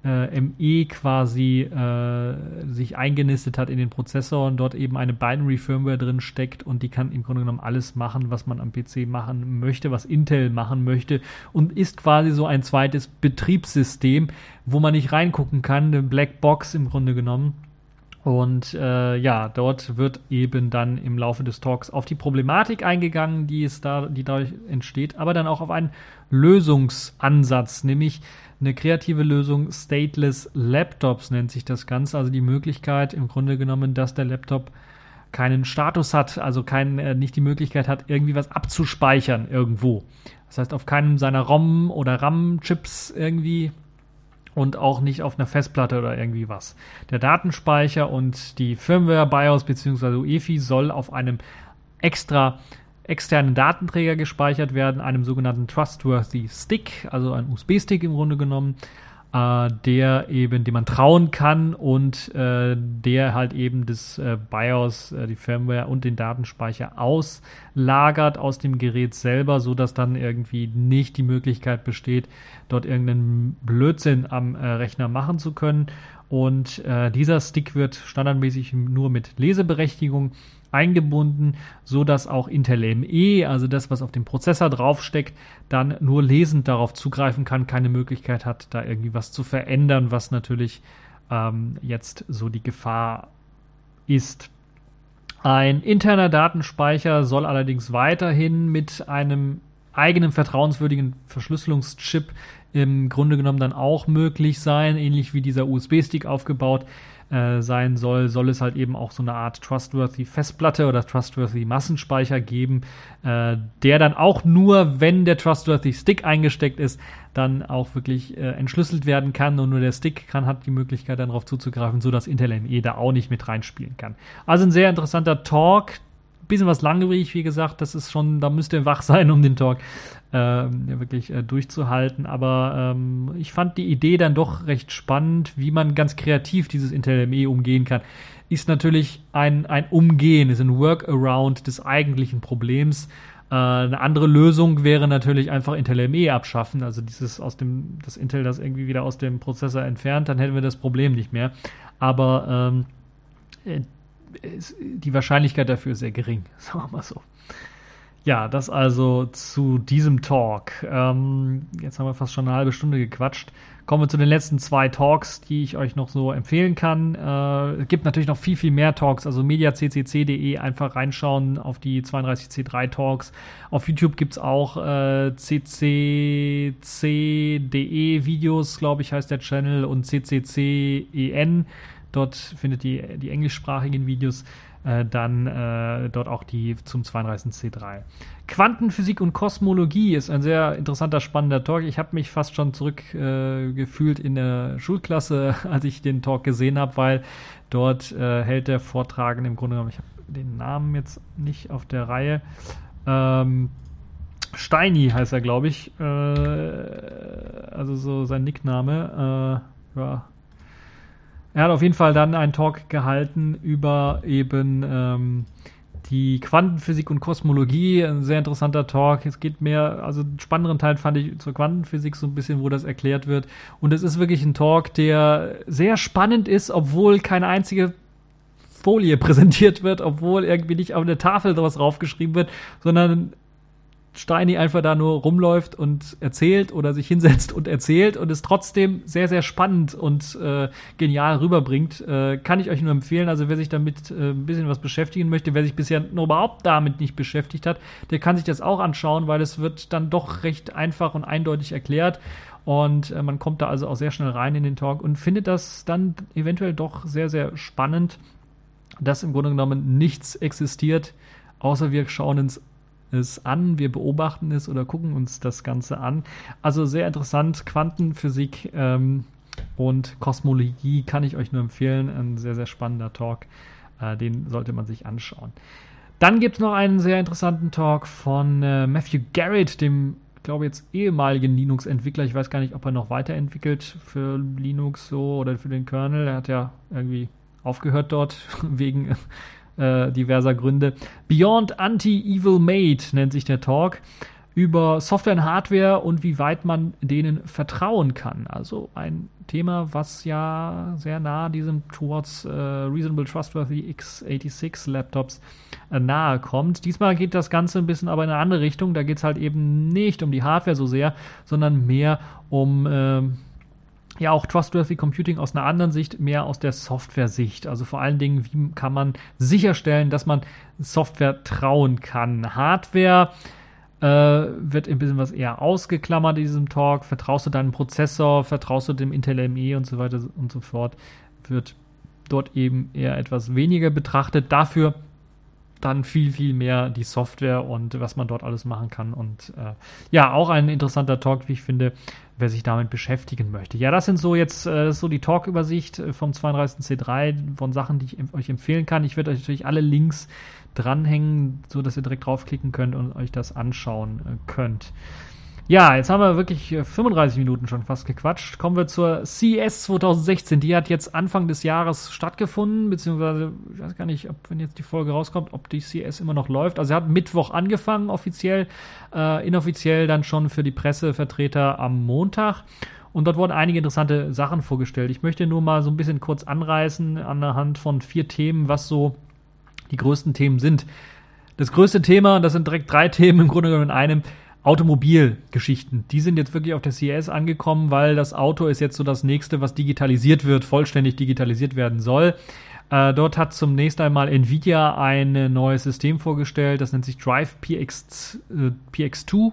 äh, ME quasi äh, sich eingenistet hat in den Prozessor und dort eben eine Binary Firmware drin steckt und die kann im Grunde genommen alles machen, was man am PC machen möchte, was Intel machen möchte und ist quasi so ein zweites Betriebssystem, wo man nicht reingucken kann, eine Blackbox im Grunde genommen. Und äh, ja, dort wird eben dann im Laufe des Talks auf die Problematik eingegangen, die es da, die dadurch entsteht, aber dann auch auf einen Lösungsansatz, nämlich eine kreative Lösung, Stateless Laptops nennt sich das Ganze, also die Möglichkeit im Grunde genommen, dass der Laptop keinen Status hat, also kein, äh, nicht die Möglichkeit hat, irgendwie was abzuspeichern irgendwo. Das heißt, auf keinem seiner ROM oder RAM-Chips irgendwie und auch nicht auf einer Festplatte oder irgendwie was. Der Datenspeicher und die Firmware BIOS bzw. UEFI soll auf einem extra externen Datenträger gespeichert werden, einem sogenannten Trustworthy Stick, also ein USB-Stick im Grunde genommen. Äh, der eben, dem man trauen kann und äh, der halt eben das äh, BIOS, äh, die Firmware und den Datenspeicher auslagert aus dem Gerät selber, so dass dann irgendwie nicht die Möglichkeit besteht, dort irgendeinen Blödsinn am äh, Rechner machen zu können. Und äh, dieser Stick wird standardmäßig nur mit Leseberechtigung eingebunden, so dass auch Intel ME, also das, was auf dem Prozessor draufsteckt, dann nur lesend darauf zugreifen kann, keine Möglichkeit hat, da irgendwie was zu verändern, was natürlich ähm, jetzt so die Gefahr ist. Ein interner Datenspeicher soll allerdings weiterhin mit einem eigenen vertrauenswürdigen Verschlüsselungschip im Grunde genommen dann auch möglich sein, ähnlich wie dieser USB-Stick aufgebaut äh, sein soll, soll es halt eben auch so eine Art trustworthy Festplatte oder trustworthy Massenspeicher geben, äh, der dann auch nur, wenn der trustworthy Stick eingesteckt ist, dann auch wirklich äh, entschlüsselt werden kann. Und nur der Stick kann, hat die Möglichkeit dann darauf zuzugreifen, so dass Intel ME da auch nicht mit reinspielen kann. Also ein sehr interessanter Talk, bisschen was langwierig, wie gesagt, das ist schon, da müsst ihr wach sein, um den Talk wirklich äh, durchzuhalten. Aber ähm, ich fand die Idee dann doch recht spannend, wie man ganz kreativ dieses Intel ME umgehen kann. Ist natürlich ein, ein Umgehen, ist ein Workaround des eigentlichen Problems. Äh, eine andere Lösung wäre natürlich einfach Intel ME abschaffen, also dieses aus dem, das Intel das irgendwie wieder aus dem Prozessor entfernt, dann hätten wir das Problem nicht mehr. Aber ähm, äh, die Wahrscheinlichkeit dafür ist sehr gering, sagen wir mal so. Ja, das also zu diesem Talk. Ähm, jetzt haben wir fast schon eine halbe Stunde gequatscht. Kommen wir zu den letzten zwei Talks, die ich euch noch so empfehlen kann. Äh, es gibt natürlich noch viel, viel mehr Talks. Also mediaccc.de einfach reinschauen auf die 32C3 Talks. Auf YouTube gibt's auch äh, ccc.de Videos, glaube ich, heißt der Channel und cccen Dort findet ihr die englischsprachigen Videos. Äh, dann äh, dort auch die zum 32C3. Quantenphysik und Kosmologie ist ein sehr interessanter, spannender Talk. Ich habe mich fast schon zurückgefühlt äh, in der Schulklasse, als ich den Talk gesehen habe, weil dort äh, hält der Vortragende im Grunde genommen, ich habe den Namen jetzt nicht auf der Reihe, ähm, Steini heißt er, glaube ich, äh, also so sein Nickname, äh, ja, er hat auf jeden Fall dann einen Talk gehalten über eben ähm, die Quantenphysik und Kosmologie. Ein sehr interessanter Talk. Es geht mehr, also einen spannenderen Teil fand ich zur Quantenphysik so ein bisschen, wo das erklärt wird. Und es ist wirklich ein Talk, der sehr spannend ist, obwohl keine einzige Folie präsentiert wird, obwohl irgendwie nicht auf der Tafel sowas draufgeschrieben wird, sondern Steini einfach da nur rumläuft und erzählt oder sich hinsetzt und erzählt und es trotzdem sehr, sehr spannend und äh, genial rüberbringt, äh, kann ich euch nur empfehlen. Also wer sich damit äh, ein bisschen was beschäftigen möchte, wer sich bisher nur überhaupt damit nicht beschäftigt hat, der kann sich das auch anschauen, weil es wird dann doch recht einfach und eindeutig erklärt. Und äh, man kommt da also auch sehr schnell rein in den Talk und findet das dann eventuell doch sehr, sehr spannend, dass im Grunde genommen nichts existiert, außer wir schauen ins es an, wir beobachten es oder gucken uns das Ganze an. Also sehr interessant, Quantenphysik ähm, und Kosmologie kann ich euch nur empfehlen. Ein sehr, sehr spannender Talk, äh, den sollte man sich anschauen. Dann gibt es noch einen sehr interessanten Talk von äh, Matthew Garrett, dem glaube jetzt ehemaligen Linux-Entwickler. Ich weiß gar nicht, ob er noch weiterentwickelt für Linux so oder für den Kernel. Er hat ja irgendwie aufgehört dort wegen äh, diverser Gründe. Beyond Anti-Evil Made nennt sich der Talk über Software und Hardware und wie weit man denen vertrauen kann. Also ein Thema, was ja sehr nah diesem Towards äh, Reasonable Trustworthy x86 Laptops äh, nahe kommt. Diesmal geht das Ganze ein bisschen aber in eine andere Richtung. Da geht es halt eben nicht um die Hardware so sehr, sondern mehr um äh, ja auch Trustworthy Computing aus einer anderen Sicht, mehr aus der Software-Sicht. Also vor allen Dingen, wie kann man sicherstellen, dass man Software trauen kann. Hardware äh, wird ein bisschen was eher ausgeklammert in diesem Talk. Vertraust du deinem Prozessor, vertraust du dem Intel ME und so weiter und so fort, wird dort eben eher etwas weniger betrachtet. Dafür dann viel, viel mehr die Software und was man dort alles machen kann. Und äh, ja, auch ein interessanter Talk, wie ich finde, wer sich damit beschäftigen möchte. Ja, das sind so jetzt äh, so die Talk-Übersicht äh, vom 32C3 von Sachen, die ich euch empfehlen kann. Ich werde euch natürlich alle Links dranhängen, so dass ihr direkt draufklicken könnt und euch das anschauen äh, könnt. Ja, jetzt haben wir wirklich 35 Minuten schon fast gequatscht. Kommen wir zur CES 2016. Die hat jetzt Anfang des Jahres stattgefunden, beziehungsweise, ich weiß gar nicht, ob, wenn jetzt die Folge rauskommt, ob die CES immer noch läuft. Also, sie hat Mittwoch angefangen, offiziell, äh, inoffiziell dann schon für die Pressevertreter am Montag. Und dort wurden einige interessante Sachen vorgestellt. Ich möchte nur mal so ein bisschen kurz anreißen anhand von vier Themen, was so die größten Themen sind. Das größte Thema, das sind direkt drei Themen im Grunde genommen in einem, Automobilgeschichten, die sind jetzt wirklich auf der CES angekommen, weil das Auto ist jetzt so das nächste, was digitalisiert wird, vollständig digitalisiert werden soll. Äh, dort hat zum nächsten einmal Nvidia ein neues System vorgestellt, das nennt sich Drive PX, äh, PX2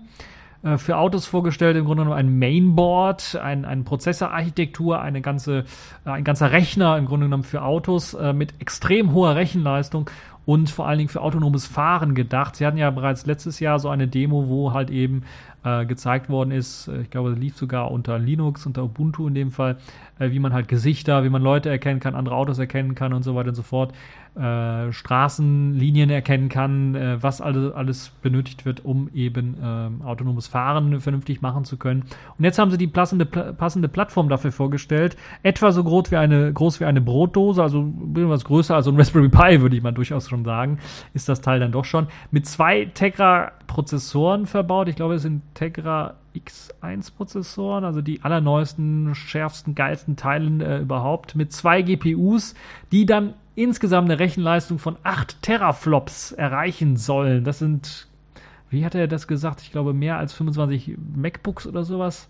äh, für Autos vorgestellt, im Grunde genommen ein Mainboard, ein, ein Prozessorarchitektur, eine ganze, äh, ein ganzer Rechner im Grunde genommen für Autos äh, mit extrem hoher Rechenleistung und vor allen Dingen für autonomes Fahren gedacht. Sie hatten ja bereits letztes Jahr so eine Demo, wo halt eben äh, gezeigt worden ist, äh, ich glaube, es lief sogar unter Linux, unter Ubuntu in dem Fall, äh, wie man halt Gesichter, wie man Leute erkennen kann, andere Autos erkennen kann und so weiter und so fort, äh, Straßenlinien erkennen kann, äh, was alles, alles benötigt wird, um eben ähm, autonomes Fahren vernünftig machen zu können. Und jetzt haben sie die passende, passende Plattform dafür vorgestellt, etwa so groß wie eine, groß wie eine Brotdose, also ein bisschen was größer als ein Raspberry Pi, würde ich mal durchaus schon sagen, ist das Teil dann doch schon, mit zwei Tegra-Prozessoren verbaut. Ich glaube, es sind Tegra X1-Prozessoren, also die allerneuesten, schärfsten, geilsten Teilen äh, überhaupt, mit zwei GPUs, die dann insgesamt eine Rechenleistung von 8 Teraflops erreichen sollen. Das sind, wie hat er das gesagt? Ich glaube, mehr als 25 MacBooks oder sowas.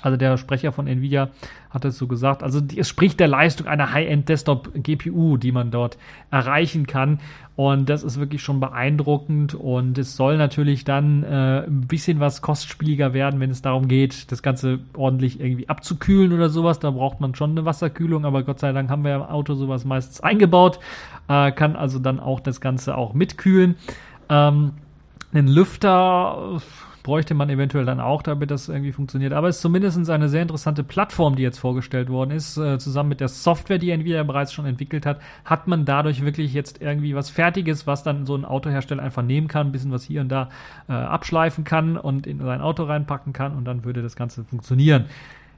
Also der Sprecher von Nvidia hat es so gesagt. Also es spricht der Leistung einer High-End-Desktop-GPU, die man dort erreichen kann. Und das ist wirklich schon beeindruckend. Und es soll natürlich dann äh, ein bisschen was kostspieliger werden, wenn es darum geht, das Ganze ordentlich irgendwie abzukühlen oder sowas. Da braucht man schon eine Wasserkühlung, aber Gott sei Dank haben wir im Auto sowas meistens eingebaut. Äh, kann also dann auch das Ganze auch mitkühlen. Ähm, einen Lüfter bräuchte man eventuell dann auch, damit das irgendwie funktioniert. Aber es ist zumindest eine sehr interessante Plattform, die jetzt vorgestellt worden ist. Äh, zusammen mit der Software, die Nvidia bereits schon entwickelt hat, hat man dadurch wirklich jetzt irgendwie was Fertiges, was dann so ein Autohersteller einfach nehmen kann, ein bisschen was hier und da äh, abschleifen kann und in sein Auto reinpacken kann und dann würde das Ganze funktionieren.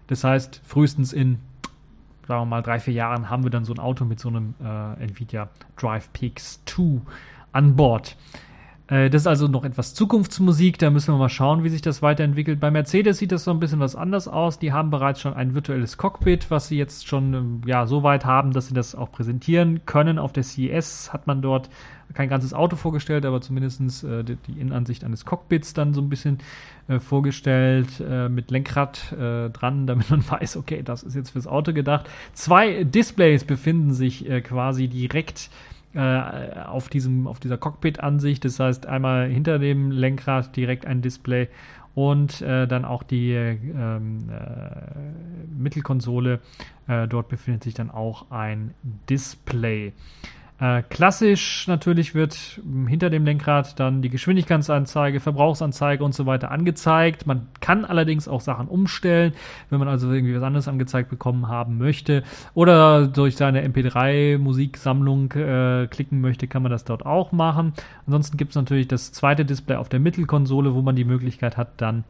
Das heißt, frühestens in sagen wir mal, drei, vier Jahren haben wir dann so ein Auto mit so einem äh, Nvidia Drive Peaks 2 an Bord. Äh, das ist also noch etwas Zukunftsmusik, da müssen wir mal schauen, wie sich das weiterentwickelt. Bei Mercedes sieht das so ein bisschen was anders aus. Die haben bereits schon ein virtuelles Cockpit, was sie jetzt schon ähm, ja, so weit haben, dass sie das auch präsentieren können. Auf der CES hat man dort kein ganzes Auto vorgestellt, aber zumindest äh, die, die Innenansicht eines Cockpits dann so ein bisschen äh, vorgestellt, äh, mit Lenkrad äh, dran, damit man weiß, okay, das ist jetzt fürs Auto gedacht. Zwei Displays befinden sich äh, quasi direkt äh, auf, diesem, auf dieser Cockpit-Ansicht. Das heißt, einmal hinter dem Lenkrad direkt ein Display und äh, dann auch die ähm, äh, Mittelkonsole. Äh, dort befindet sich dann auch ein Display. Äh, klassisch natürlich wird hinter dem Lenkrad dann die Geschwindigkeitsanzeige, Verbrauchsanzeige und so weiter angezeigt. Man kann allerdings auch Sachen umstellen, wenn man also irgendwie was anderes angezeigt bekommen haben möchte oder durch seine MP3-Musiksammlung äh, klicken möchte, kann man das dort auch machen. Ansonsten gibt es natürlich das zweite Display auf der Mittelkonsole, wo man die Möglichkeit hat, dann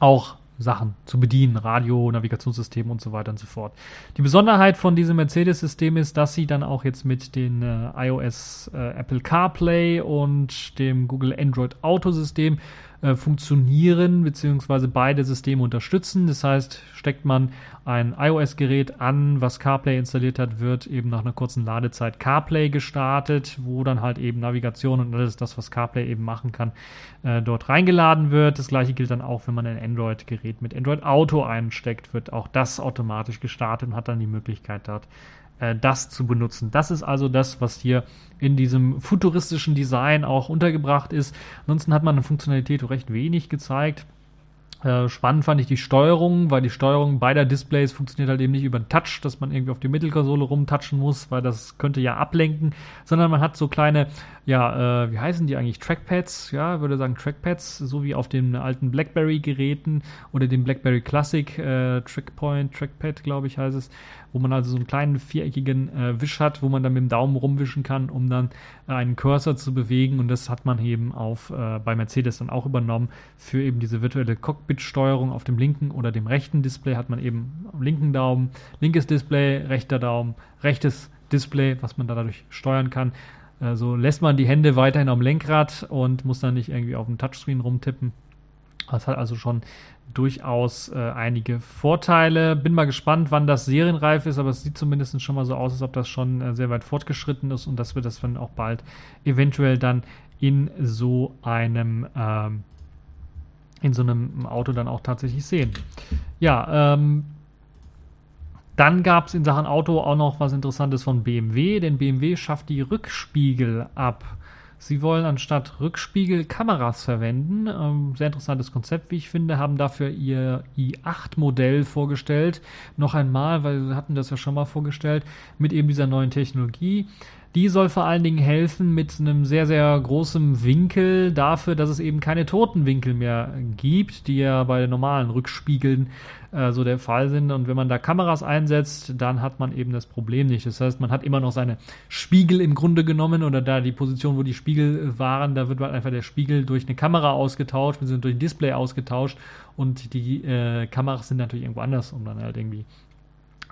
auch Sachen zu bedienen, Radio, Navigationssystem und so weiter und so fort. Die Besonderheit von diesem Mercedes-System ist, dass sie dann auch jetzt mit den äh, iOS äh, Apple CarPlay und dem Google Android Auto-System äh, funktionieren, beziehungsweise beide Systeme unterstützen. Das heißt, steckt man ein iOS-Gerät an, was CarPlay installiert hat, wird eben nach einer kurzen Ladezeit CarPlay gestartet, wo dann halt eben Navigation und alles das, was CarPlay eben machen kann, äh, dort reingeladen wird. Das gleiche gilt dann auch, wenn man ein Android-Gerät mit Android Auto einsteckt, wird auch das automatisch gestartet und hat dann die Möglichkeit dort äh, das zu benutzen. Das ist also das, was hier in diesem futuristischen Design auch untergebracht ist. Ansonsten hat man eine Funktionalität recht wenig gezeigt. Äh, spannend fand ich die Steuerung, weil die Steuerung beider Displays funktioniert halt eben nicht über den Touch, dass man irgendwie auf die Mittelkonsole rumtatschen muss, weil das könnte ja ablenken, sondern man hat so kleine, ja, äh, wie heißen die eigentlich? Trackpads, ja, würde sagen Trackpads, so wie auf den alten BlackBerry-Geräten oder dem BlackBerry Classic äh, Trackpoint, Trackpad, glaube ich, heißt es, wo man also so einen kleinen viereckigen äh, Wisch hat, wo man dann mit dem Daumen rumwischen kann, um dann äh, einen Cursor zu bewegen und das hat man eben auf äh, bei Mercedes dann auch übernommen für eben diese virtuelle Cockpit-Steuerung auf dem linken oder dem rechten Display hat man eben am linken Daumen, linkes Display, rechter Daumen, rechtes Display, was man da dadurch steuern kann. So also lässt man die Hände weiterhin am Lenkrad und muss dann nicht irgendwie auf dem Touchscreen rumtippen. Das hat also schon durchaus äh, einige Vorteile. Bin mal gespannt, wann das serienreif ist, aber es sieht zumindest schon mal so aus, als ob das schon äh, sehr weit fortgeschritten ist und dass wir das dann auch bald eventuell dann in so einem ähm, in so einem Auto dann auch tatsächlich sehen. Ja, ähm, dann gab es in Sachen Auto auch noch was Interessantes von BMW, denn BMW schafft die Rückspiegel ab. Sie wollen anstatt Rückspiegel Kameras verwenden. Ähm, sehr interessantes Konzept, wie ich finde, haben dafür ihr i8-Modell vorgestellt. Noch einmal, weil sie hatten das ja schon mal vorgestellt, mit eben dieser neuen Technologie. Die soll vor allen Dingen helfen mit einem sehr, sehr großen Winkel dafür, dass es eben keine toten Winkel mehr gibt, die ja bei den normalen Rückspiegeln äh, so der Fall sind. Und wenn man da Kameras einsetzt, dann hat man eben das Problem nicht. Das heißt, man hat immer noch seine Spiegel im Grunde genommen oder da die Position, wo die Spiegel waren, da wird halt einfach der Spiegel durch eine Kamera ausgetauscht, sind durch ein Display ausgetauscht und die äh, Kameras sind natürlich irgendwo anders, um dann halt irgendwie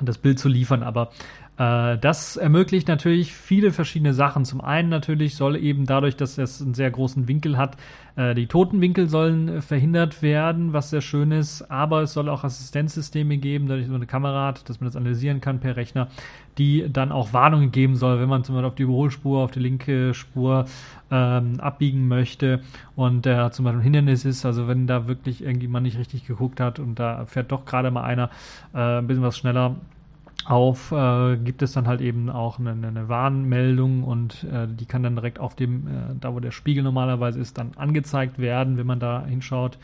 das Bild zu liefern. Aber äh, das ermöglicht natürlich viele verschiedene Sachen. Zum einen natürlich soll eben dadurch, dass es einen sehr großen Winkel hat, äh, die Totenwinkel sollen äh, verhindert werden, was sehr schön ist. Aber es soll auch Assistenzsysteme geben, dadurch so eine Kamera hat, dass man das analysieren kann per Rechner, die dann auch Warnungen geben soll, wenn man zum Beispiel auf die Überholspur, auf die linke Spur ähm, abbiegen möchte und da zum Beispiel ein Hindernis ist, also wenn da wirklich irgendwie man nicht richtig geguckt hat und da fährt doch gerade mal einer äh, ein bisschen was schneller, auf äh, gibt es dann halt eben auch eine, eine Warnmeldung und äh, die kann dann direkt auf dem, äh, da wo der Spiegel normalerweise ist, dann angezeigt werden, wenn man da hinschaut.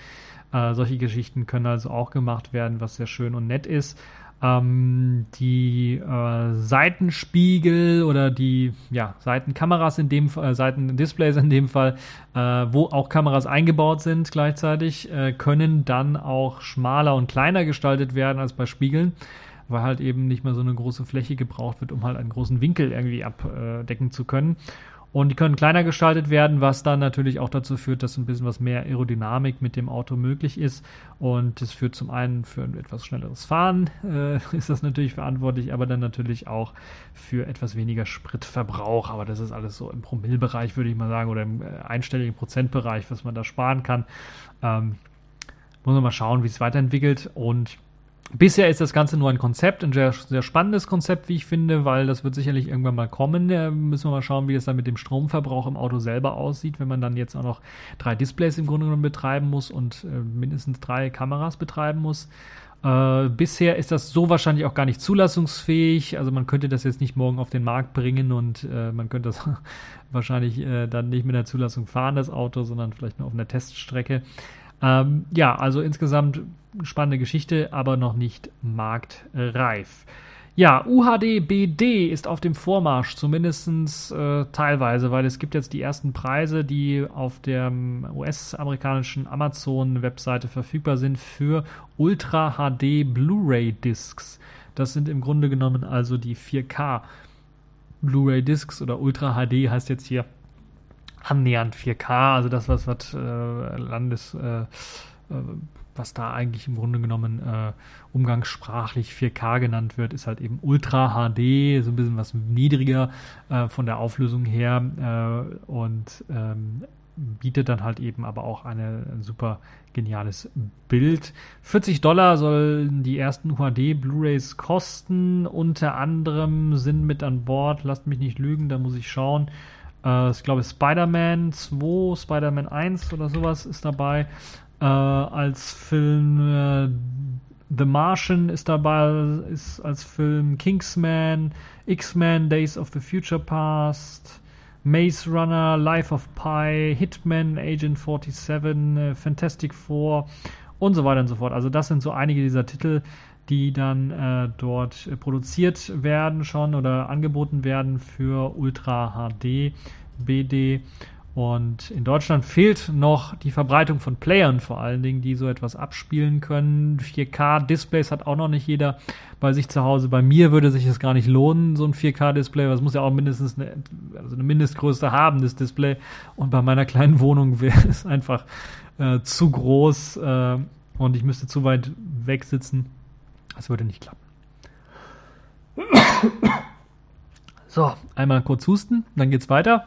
Äh, solche Geschichten können also auch gemacht werden, was sehr schön und nett ist. Ähm, die äh, Seitenspiegel oder die ja, Seitenkameras in dem Fall, äh, Seitendisplays in dem Fall, wo auch Kameras eingebaut sind gleichzeitig, können dann auch schmaler und kleiner gestaltet werden als bei Spiegeln weil halt eben nicht mehr so eine große Fläche gebraucht wird, um halt einen großen Winkel irgendwie abdecken zu können. Und die können kleiner gestaltet werden, was dann natürlich auch dazu führt, dass ein bisschen was mehr Aerodynamik mit dem Auto möglich ist. Und das führt zum einen für ein etwas schnelleres Fahren, äh, ist das natürlich verantwortlich, aber dann natürlich auch für etwas weniger Spritverbrauch. Aber das ist alles so im Promillbereich, würde ich mal sagen, oder im äh, einstelligen Prozentbereich, was man da sparen kann. Ähm, muss man mal schauen, wie es weiterentwickelt. Und Bisher ist das Ganze nur ein Konzept, ein sehr, sehr spannendes Konzept, wie ich finde, weil das wird sicherlich irgendwann mal kommen. Da müssen wir mal schauen, wie es dann mit dem Stromverbrauch im Auto selber aussieht, wenn man dann jetzt auch noch drei Displays im Grunde genommen betreiben muss und äh, mindestens drei Kameras betreiben muss. Äh, bisher ist das so wahrscheinlich auch gar nicht zulassungsfähig. Also man könnte das jetzt nicht morgen auf den Markt bringen und äh, man könnte das wahrscheinlich äh, dann nicht mit der Zulassung fahren, das Auto, sondern vielleicht nur auf einer Teststrecke. Ähm, ja, also insgesamt spannende Geschichte, aber noch nicht marktreif. Ja, UHD BD ist auf dem Vormarsch, zumindest äh, teilweise, weil es gibt jetzt die ersten Preise, die auf der US-amerikanischen Amazon-Webseite verfügbar sind für Ultra HD Blu-ray-Discs. Das sind im Grunde genommen also die 4K Blu-ray-Discs oder Ultra HD heißt jetzt hier annähernd 4K, also das, was, was äh, Landes, äh, äh, was da eigentlich im Grunde genommen äh, umgangssprachlich 4K genannt wird, ist halt eben Ultra HD, so ein bisschen was niedriger äh, von der Auflösung her äh, und ähm, bietet dann halt eben aber auch eine, ein super geniales Bild. 40 Dollar sollen die ersten UHD Blu-rays kosten. Unter anderem sind mit an Bord, lasst mich nicht lügen, da muss ich schauen, äh, ich glaube, Spider-Man 2, Spider-Man 1 oder sowas ist dabei. Äh, als Film äh, The Martian ist dabei, ist als Film Kingsman, X-Men, Days of the Future Past, Maze Runner, Life of Pi, Hitman, Agent 47, äh, Fantastic Four und so weiter und so fort. Also das sind so einige dieser Titel, die dann äh, dort produziert werden schon oder angeboten werden für Ultra HD, BD. Und in Deutschland fehlt noch die Verbreitung von Playern vor allen Dingen, die so etwas abspielen können. 4K-Displays hat auch noch nicht jeder bei sich zu Hause. Bei mir würde sich das gar nicht lohnen, so ein 4K-Display, weil es muss ja auch mindestens eine, also eine Mindestgröße haben, das Display. Und bei meiner kleinen Wohnung wäre es einfach äh, zu groß äh, und ich müsste zu weit weg Das würde nicht klappen. So, einmal kurz husten, dann geht's weiter.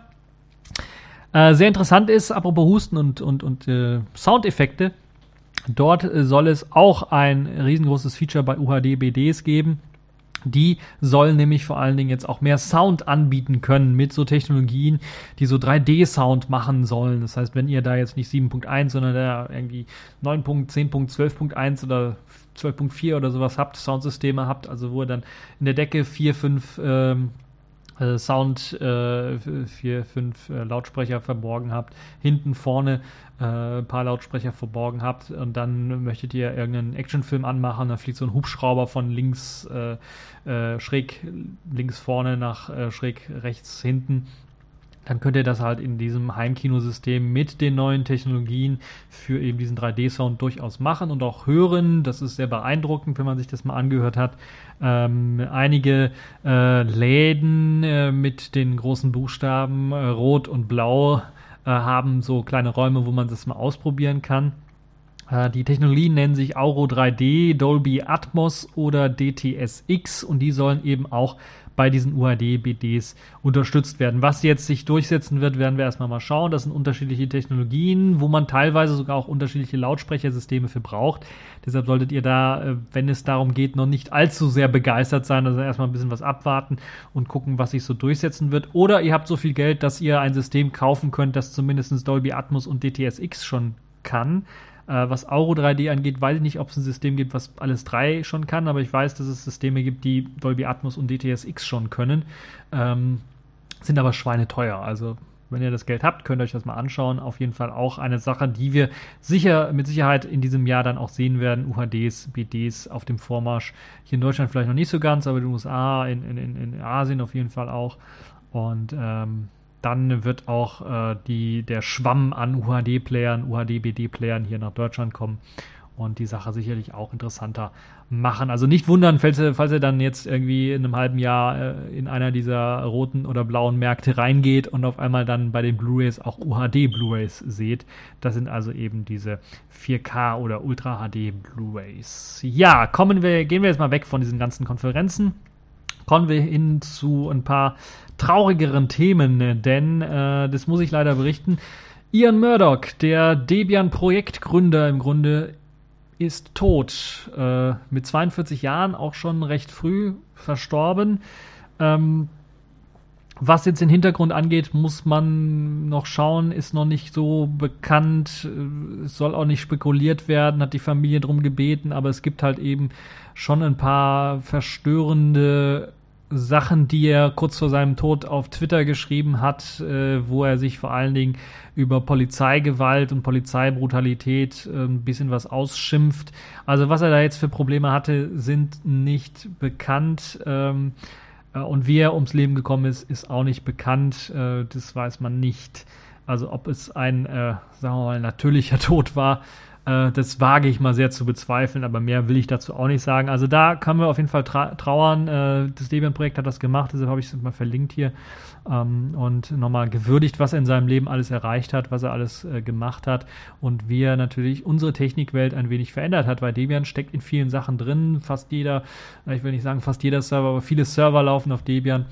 Äh, sehr interessant ist, apropos Husten und, und, und äh, Soundeffekte, dort äh, soll es auch ein riesengroßes Feature bei UHD BDs geben. Die sollen nämlich vor allen Dingen jetzt auch mehr Sound anbieten können mit so Technologien, die so 3D-Sound machen sollen. Das heißt, wenn ihr da jetzt nicht 7.1, sondern da irgendwie 9. 10. 12.1 oder 12.4 oder sowas habt, Soundsysteme habt, also wo ihr dann in der Decke 4, 5 ähm, äh, Sound äh, vier, fünf äh, Lautsprecher verborgen habt, hinten vorne äh, ein paar Lautsprecher verborgen habt und dann möchtet ihr irgendeinen Actionfilm anmachen, da fliegt so ein Hubschrauber von links äh, äh, schräg links vorne nach schräg rechts hinten dann könnt ihr das halt in diesem Heimkinosystem mit den neuen Technologien für eben diesen 3D-Sound durchaus machen und auch hören. Das ist sehr beeindruckend, wenn man sich das mal angehört hat. Ähm, einige äh, Läden äh, mit den großen Buchstaben äh, Rot und Blau äh, haben so kleine Räume, wo man das mal ausprobieren kann. Äh, die Technologien nennen sich Auro 3D, Dolby Atmos oder DTSX und die sollen eben auch bei diesen UHD-BDs unterstützt werden. Was jetzt sich durchsetzen wird, werden wir erstmal mal schauen. Das sind unterschiedliche Technologien, wo man teilweise sogar auch unterschiedliche Lautsprechersysteme für braucht. Deshalb solltet ihr da, äh, wenn es darum geht, noch nicht allzu sehr begeistert sein. Also erstmal ein bisschen was abwarten und gucken, was sich so durchsetzen wird. Oder ihr habt so viel Geld, dass ihr ein System kaufen könnt, das zumindest Dolby Atmos und DTSX schon kann. Äh, was Auro 3D angeht, weiß ich nicht, ob es ein System gibt, was alles drei schon kann, aber ich weiß, dass es Systeme gibt, die Dolby Atmos und DTSX schon können. Ähm, sind aber schweineteuer. Also wenn ihr das Geld habt, könnt ihr euch das mal anschauen. Auf jeden Fall auch eine Sache, die wir sicher, mit Sicherheit in diesem Jahr dann auch sehen werden. UHDs, BDs auf dem Vormarsch. Hier in Deutschland vielleicht noch nicht so ganz, aber in den USA, in, in, in Asien auf jeden Fall auch. Und ähm, dann wird auch äh, die, der Schwamm an UHD-Playern, UHD-BD-Playern hier nach Deutschland kommen und die Sache sicherlich auch interessanter machen. Also nicht wundern, falls ihr, falls ihr dann jetzt irgendwie in einem halben Jahr äh, in einer dieser roten oder blauen Märkte reingeht und auf einmal dann bei den Blu-rays auch UHD Blu-rays seht. Das sind also eben diese 4K oder Ultra HD Blu-rays. Ja, kommen wir, gehen wir jetzt mal weg von diesen ganzen Konferenzen kommen wir hin zu ein paar traurigeren Themen, denn äh, das muss ich leider berichten. Ian Murdoch, der Debian-Projektgründer im Grunde, ist tot. Äh, mit 42 Jahren auch schon recht früh verstorben. Ähm, was jetzt den Hintergrund angeht, muss man noch schauen, ist noch nicht so bekannt, soll auch nicht spekuliert werden, hat die Familie drum gebeten, aber es gibt halt eben schon ein paar verstörende Sachen, die er kurz vor seinem Tod auf Twitter geschrieben hat, äh, wo er sich vor allen Dingen über Polizeigewalt und Polizeibrutalität äh, ein bisschen was ausschimpft. Also was er da jetzt für Probleme hatte, sind nicht bekannt. Ähm, äh, und wie er ums Leben gekommen ist, ist auch nicht bekannt. Äh, das weiß man nicht. Also ob es ein, äh, sagen wir mal, natürlicher Tod war äh, das wage ich mal sehr zu bezweifeln, aber mehr will ich dazu auch nicht sagen. Also da kann man auf jeden Fall tra trauern. Äh, das Debian-Projekt hat das gemacht, deshalb habe ich es mal verlinkt hier ähm, und nochmal gewürdigt, was er in seinem Leben alles erreicht hat, was er alles äh, gemacht hat und wie er natürlich unsere Technikwelt ein wenig verändert hat, weil Debian steckt in vielen Sachen drin. Fast jeder, ich will nicht sagen fast jeder Server, aber viele Server laufen auf Debian.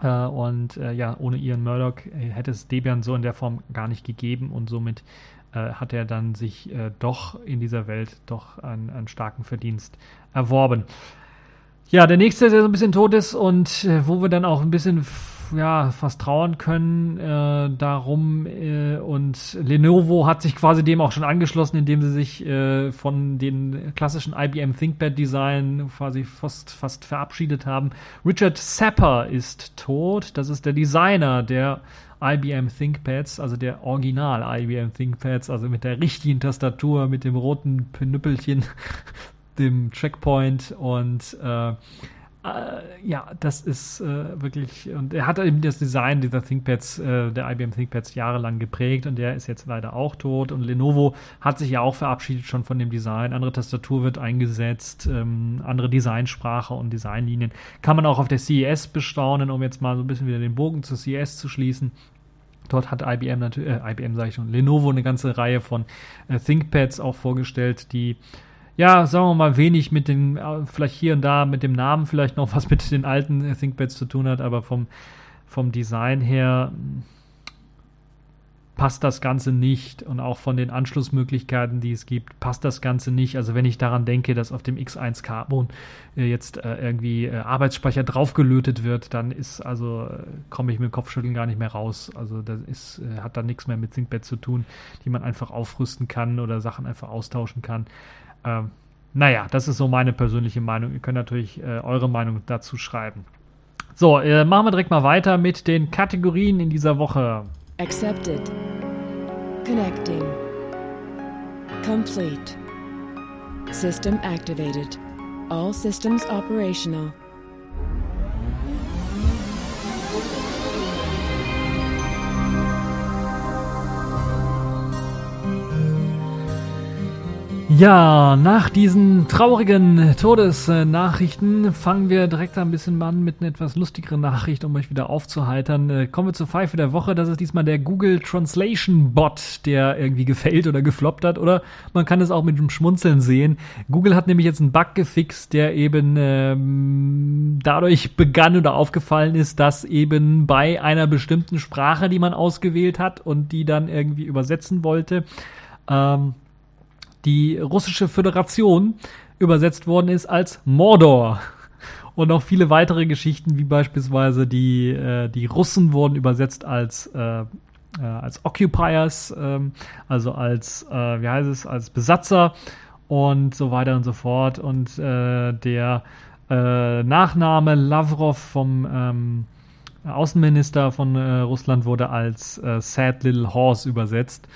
Und ja, ohne Ian Murdoch hätte es Debian so in der Form gar nicht gegeben und somit äh, hat er dann sich äh, doch in dieser Welt doch einen, einen, starken Verdienst erworben. Ja, der nächste, der so ein bisschen tot ist und äh, wo wir dann auch ein bisschen ja, fast trauern können äh, darum äh, und Lenovo hat sich quasi dem auch schon angeschlossen, indem sie sich äh, von den klassischen IBM ThinkPad Design quasi fast, fast verabschiedet haben. Richard Sapper ist tot, das ist der Designer, der IBM ThinkPads, also der Original IBM ThinkPads, also mit der richtigen Tastatur, mit dem roten Pinüppelchen, dem Checkpoint und äh, ja, das ist äh, wirklich, und er hat eben das Design dieser ThinkPads, äh, der IBM ThinkPads jahrelang geprägt und der ist jetzt leider auch tot und Lenovo hat sich ja auch verabschiedet schon von dem Design. Andere Tastatur wird eingesetzt, ähm, andere Designsprache und Designlinien. Kann man auch auf der CES bestaunen, um jetzt mal so ein bisschen wieder den Bogen zur CES zu schließen. Dort hat IBM natürlich, äh, IBM sage ich schon, Lenovo eine ganze Reihe von äh, ThinkPads auch vorgestellt, die ja, sagen wir mal, wenig mit den, äh, vielleicht hier und da mit dem Namen vielleicht noch was mit den alten ThinkPads zu tun hat, aber vom, vom Design her hm, passt das Ganze nicht und auch von den Anschlussmöglichkeiten, die es gibt, passt das Ganze nicht. Also wenn ich daran denke, dass auf dem X1 Carbon äh, jetzt äh, irgendwie Arbeitsspeicher draufgelötet wird, dann ist also komme ich mit Kopfschütteln gar nicht mehr raus. Also das ist hat dann nichts mehr mit ThinkPad zu tun, die man einfach aufrüsten kann oder Sachen einfach austauschen kann. Ähm, naja, das ist so meine persönliche Meinung. Ihr könnt natürlich äh, eure Meinung dazu schreiben. So, äh, machen wir direkt mal weiter mit den Kategorien in dieser Woche. Accepted. Connecting. Complete. System activated. All systems operational. Ja, nach diesen traurigen Todesnachrichten fangen wir direkt ein bisschen an mit einer etwas lustigeren Nachricht, um euch wieder aufzuheitern. Äh, kommen wir zur Pfeife der Woche. Das ist diesmal der Google Translation Bot, der irgendwie gefällt oder gefloppt hat. Oder man kann es auch mit dem Schmunzeln sehen. Google hat nämlich jetzt einen Bug gefixt, der eben ähm, dadurch begann oder aufgefallen ist, dass eben bei einer bestimmten Sprache, die man ausgewählt hat und die dann irgendwie übersetzen wollte, ähm, die russische Föderation übersetzt worden ist als Mordor. Und noch viele weitere Geschichten, wie beispielsweise die, äh, die Russen wurden übersetzt als, äh, äh, als Occupiers, äh, also als, äh, wie heißt es, als Besatzer und so weiter und so fort. Und äh, der äh, Nachname Lavrov vom ähm, Außenminister von Russland wurde als Sad Little Horse übersetzt.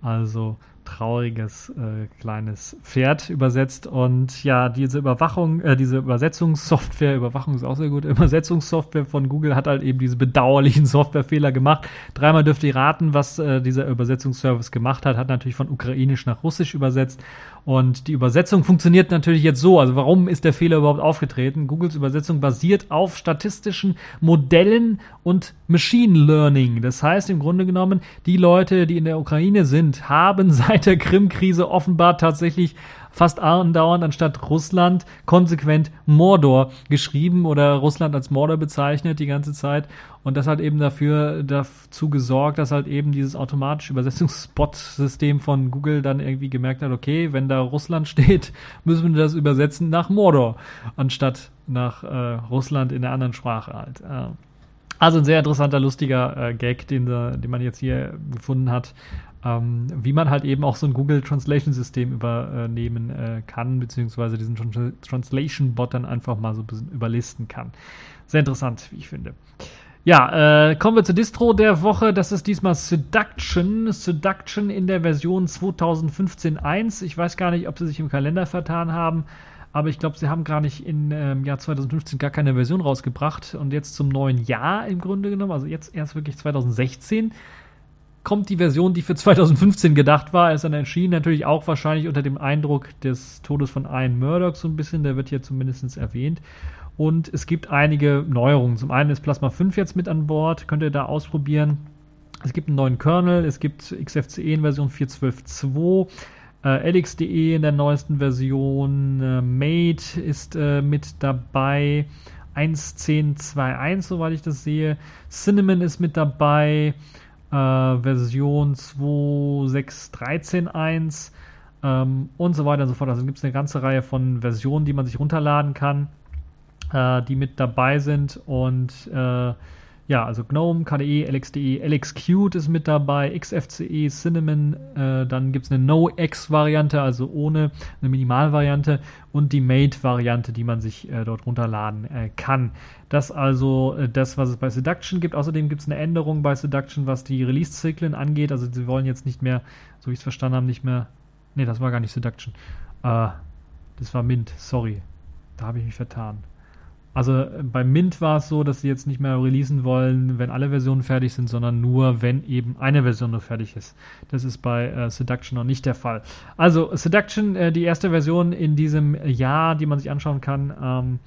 Also trauriges äh, kleines Pferd übersetzt. Und ja, diese Überwachung, äh, diese Übersetzungssoftware, Überwachung ist auch sehr gut, Übersetzungssoftware von Google hat halt eben diese bedauerlichen Softwarefehler gemacht. Dreimal dürft ihr raten, was äh, dieser Übersetzungsservice gemacht hat. Hat natürlich von ukrainisch nach russisch übersetzt. Und die Übersetzung funktioniert natürlich jetzt so. Also warum ist der Fehler überhaupt aufgetreten? Googles Übersetzung basiert auf statistischen Modellen und Machine Learning. Das heißt im Grunde genommen, die Leute, die in der Ukraine sind, haben seit der Krim-Krise offenbar tatsächlich fast andauernd anstatt Russland konsequent Mordor geschrieben oder Russland als Mordor bezeichnet die ganze Zeit. Und das hat eben dafür dazu gesorgt, dass halt eben dieses automatische Übersetzungsbot-System von Google dann irgendwie gemerkt hat, okay, wenn da Russland steht, müssen wir das übersetzen nach Mordor, anstatt nach äh, Russland in der anderen Sprache halt. Äh. Also ein sehr interessanter, lustiger äh, Gag, den, den man jetzt hier gefunden hat ähm, wie man halt eben auch so ein Google Translation System übernehmen äh, kann, beziehungsweise diesen Trans Translation Bot dann einfach mal so ein bisschen überlisten kann. Sehr interessant, wie ich finde. Ja, äh, kommen wir zur Distro der Woche. Das ist diesmal Seduction. Seduction in der Version 2015.1. Ich weiß gar nicht, ob sie sich im Kalender vertan haben, aber ich glaube, sie haben gar nicht im ähm, Jahr 2015 gar keine Version rausgebracht. Und jetzt zum neuen Jahr im Grunde genommen, also jetzt erst wirklich 2016, kommt die Version, die für 2015 gedacht war, ist dann entschieden. Natürlich auch wahrscheinlich unter dem Eindruck des Todes von Ian Murdoch so ein bisschen. Der wird hier zumindest erwähnt. Und es gibt einige Neuerungen. Zum einen ist Plasma 5 jetzt mit an Bord. Könnt ihr da ausprobieren. Es gibt einen neuen Kernel. Es gibt XFCE in Version 4.12.2. Äh, LXDE in der neuesten Version. Äh, Mate ist äh, mit dabei. 1.10.2.1, soweit ich das sehe. Cinnamon ist mit dabei äh, Version 2.6.13.1 ähm, und so weiter und so fort. Also gibt es eine ganze Reihe von Versionen, die man sich runterladen kann, äh, die mit dabei sind und äh, ja, also GNOME, KDE, LXDE, LXQt ist mit dabei, XFCE, Cinnamon, äh, dann gibt es eine No-X-Variante, also ohne eine Minimalvariante und die Mate-Variante, die man sich äh, dort runterladen äh, kann. Das also äh, das, was es bei Seduction gibt. Außerdem gibt es eine Änderung bei Seduction, was die Release-Zyklen angeht. Also sie wollen jetzt nicht mehr, so wie ich es verstanden habe, nicht mehr. Ne, das war gar nicht Seduction. Äh, das war Mint, sorry. Da habe ich mich vertan. Also äh, bei Mint war es so, dass sie jetzt nicht mehr releasen wollen, wenn alle Versionen fertig sind, sondern nur, wenn eben eine Version nur fertig ist. Das ist bei äh, Seduction noch nicht der Fall. Also Seduction, äh, die erste Version in diesem Jahr, die man sich anschauen kann. Ähm,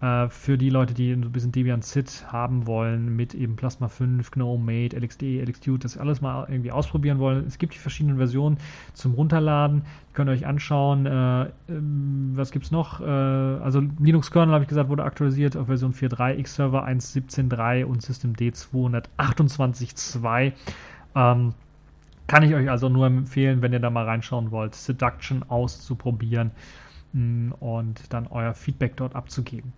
äh, für die Leute, die ein bisschen Debian Sit haben wollen, mit eben Plasma 5, GNOME, Mate, LXD, LXQt, das alles mal irgendwie ausprobieren wollen. Es gibt die verschiedenen Versionen zum Runterladen. Die könnt ihr euch anschauen. Äh, ähm, was es noch? Äh, also Linux Kernel, habe ich gesagt, wurde aktualisiert auf Version 4.3, X-Server 1.17.3 und Systemd 228.2. Ähm, kann ich euch also nur empfehlen, wenn ihr da mal reinschauen wollt, Seduction auszuprobieren und dann euer Feedback dort abzugeben.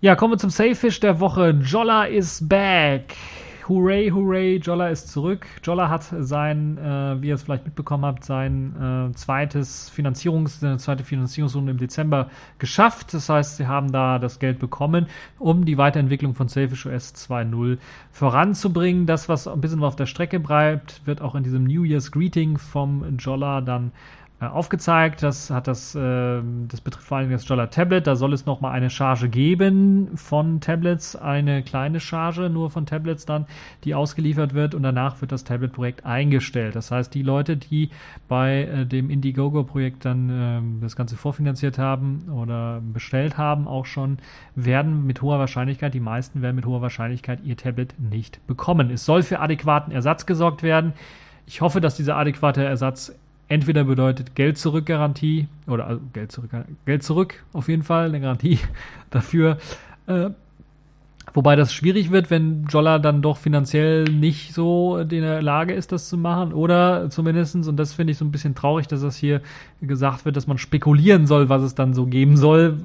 Ja, kommen wir zum Sailfish der Woche. Jolla is back. Hooray, hooray, Jolla ist zurück. Jolla hat sein, äh, wie ihr es vielleicht mitbekommen habt, sein äh, zweites Finanzierungs, äh, zweite Finanzierungsrunde im Dezember geschafft. Das heißt, sie haben da das Geld bekommen, um die Weiterentwicklung von Sailfish OS 2.0 voranzubringen. Das, was ein bisschen auf der Strecke bleibt, wird auch in diesem New Year's Greeting vom Jolla dann aufgezeigt. Das hat das, äh, das betrifft vor allem das Jolla Tablet. Da soll es nochmal eine Charge geben von Tablets, eine kleine Charge nur von Tablets dann, die ausgeliefert wird und danach wird das Tablet-Projekt eingestellt. Das heißt, die Leute, die bei äh, dem Indiegogo-Projekt dann äh, das Ganze vorfinanziert haben oder bestellt haben, auch schon, werden mit hoher Wahrscheinlichkeit, die meisten werden mit hoher Wahrscheinlichkeit ihr Tablet nicht bekommen. Es soll für adäquaten Ersatz gesorgt werden. Ich hoffe, dass dieser adäquate Ersatz entweder bedeutet Geld zurück Garantie oder also Geld zurück, Geld zurück auf jeden Fall, eine Garantie dafür. Äh, wobei das schwierig wird, wenn Jolla dann doch finanziell nicht so in der Lage ist, das zu machen. Oder zumindestens und das finde ich so ein bisschen traurig, dass das hier gesagt wird, dass man spekulieren soll, was es dann so geben soll.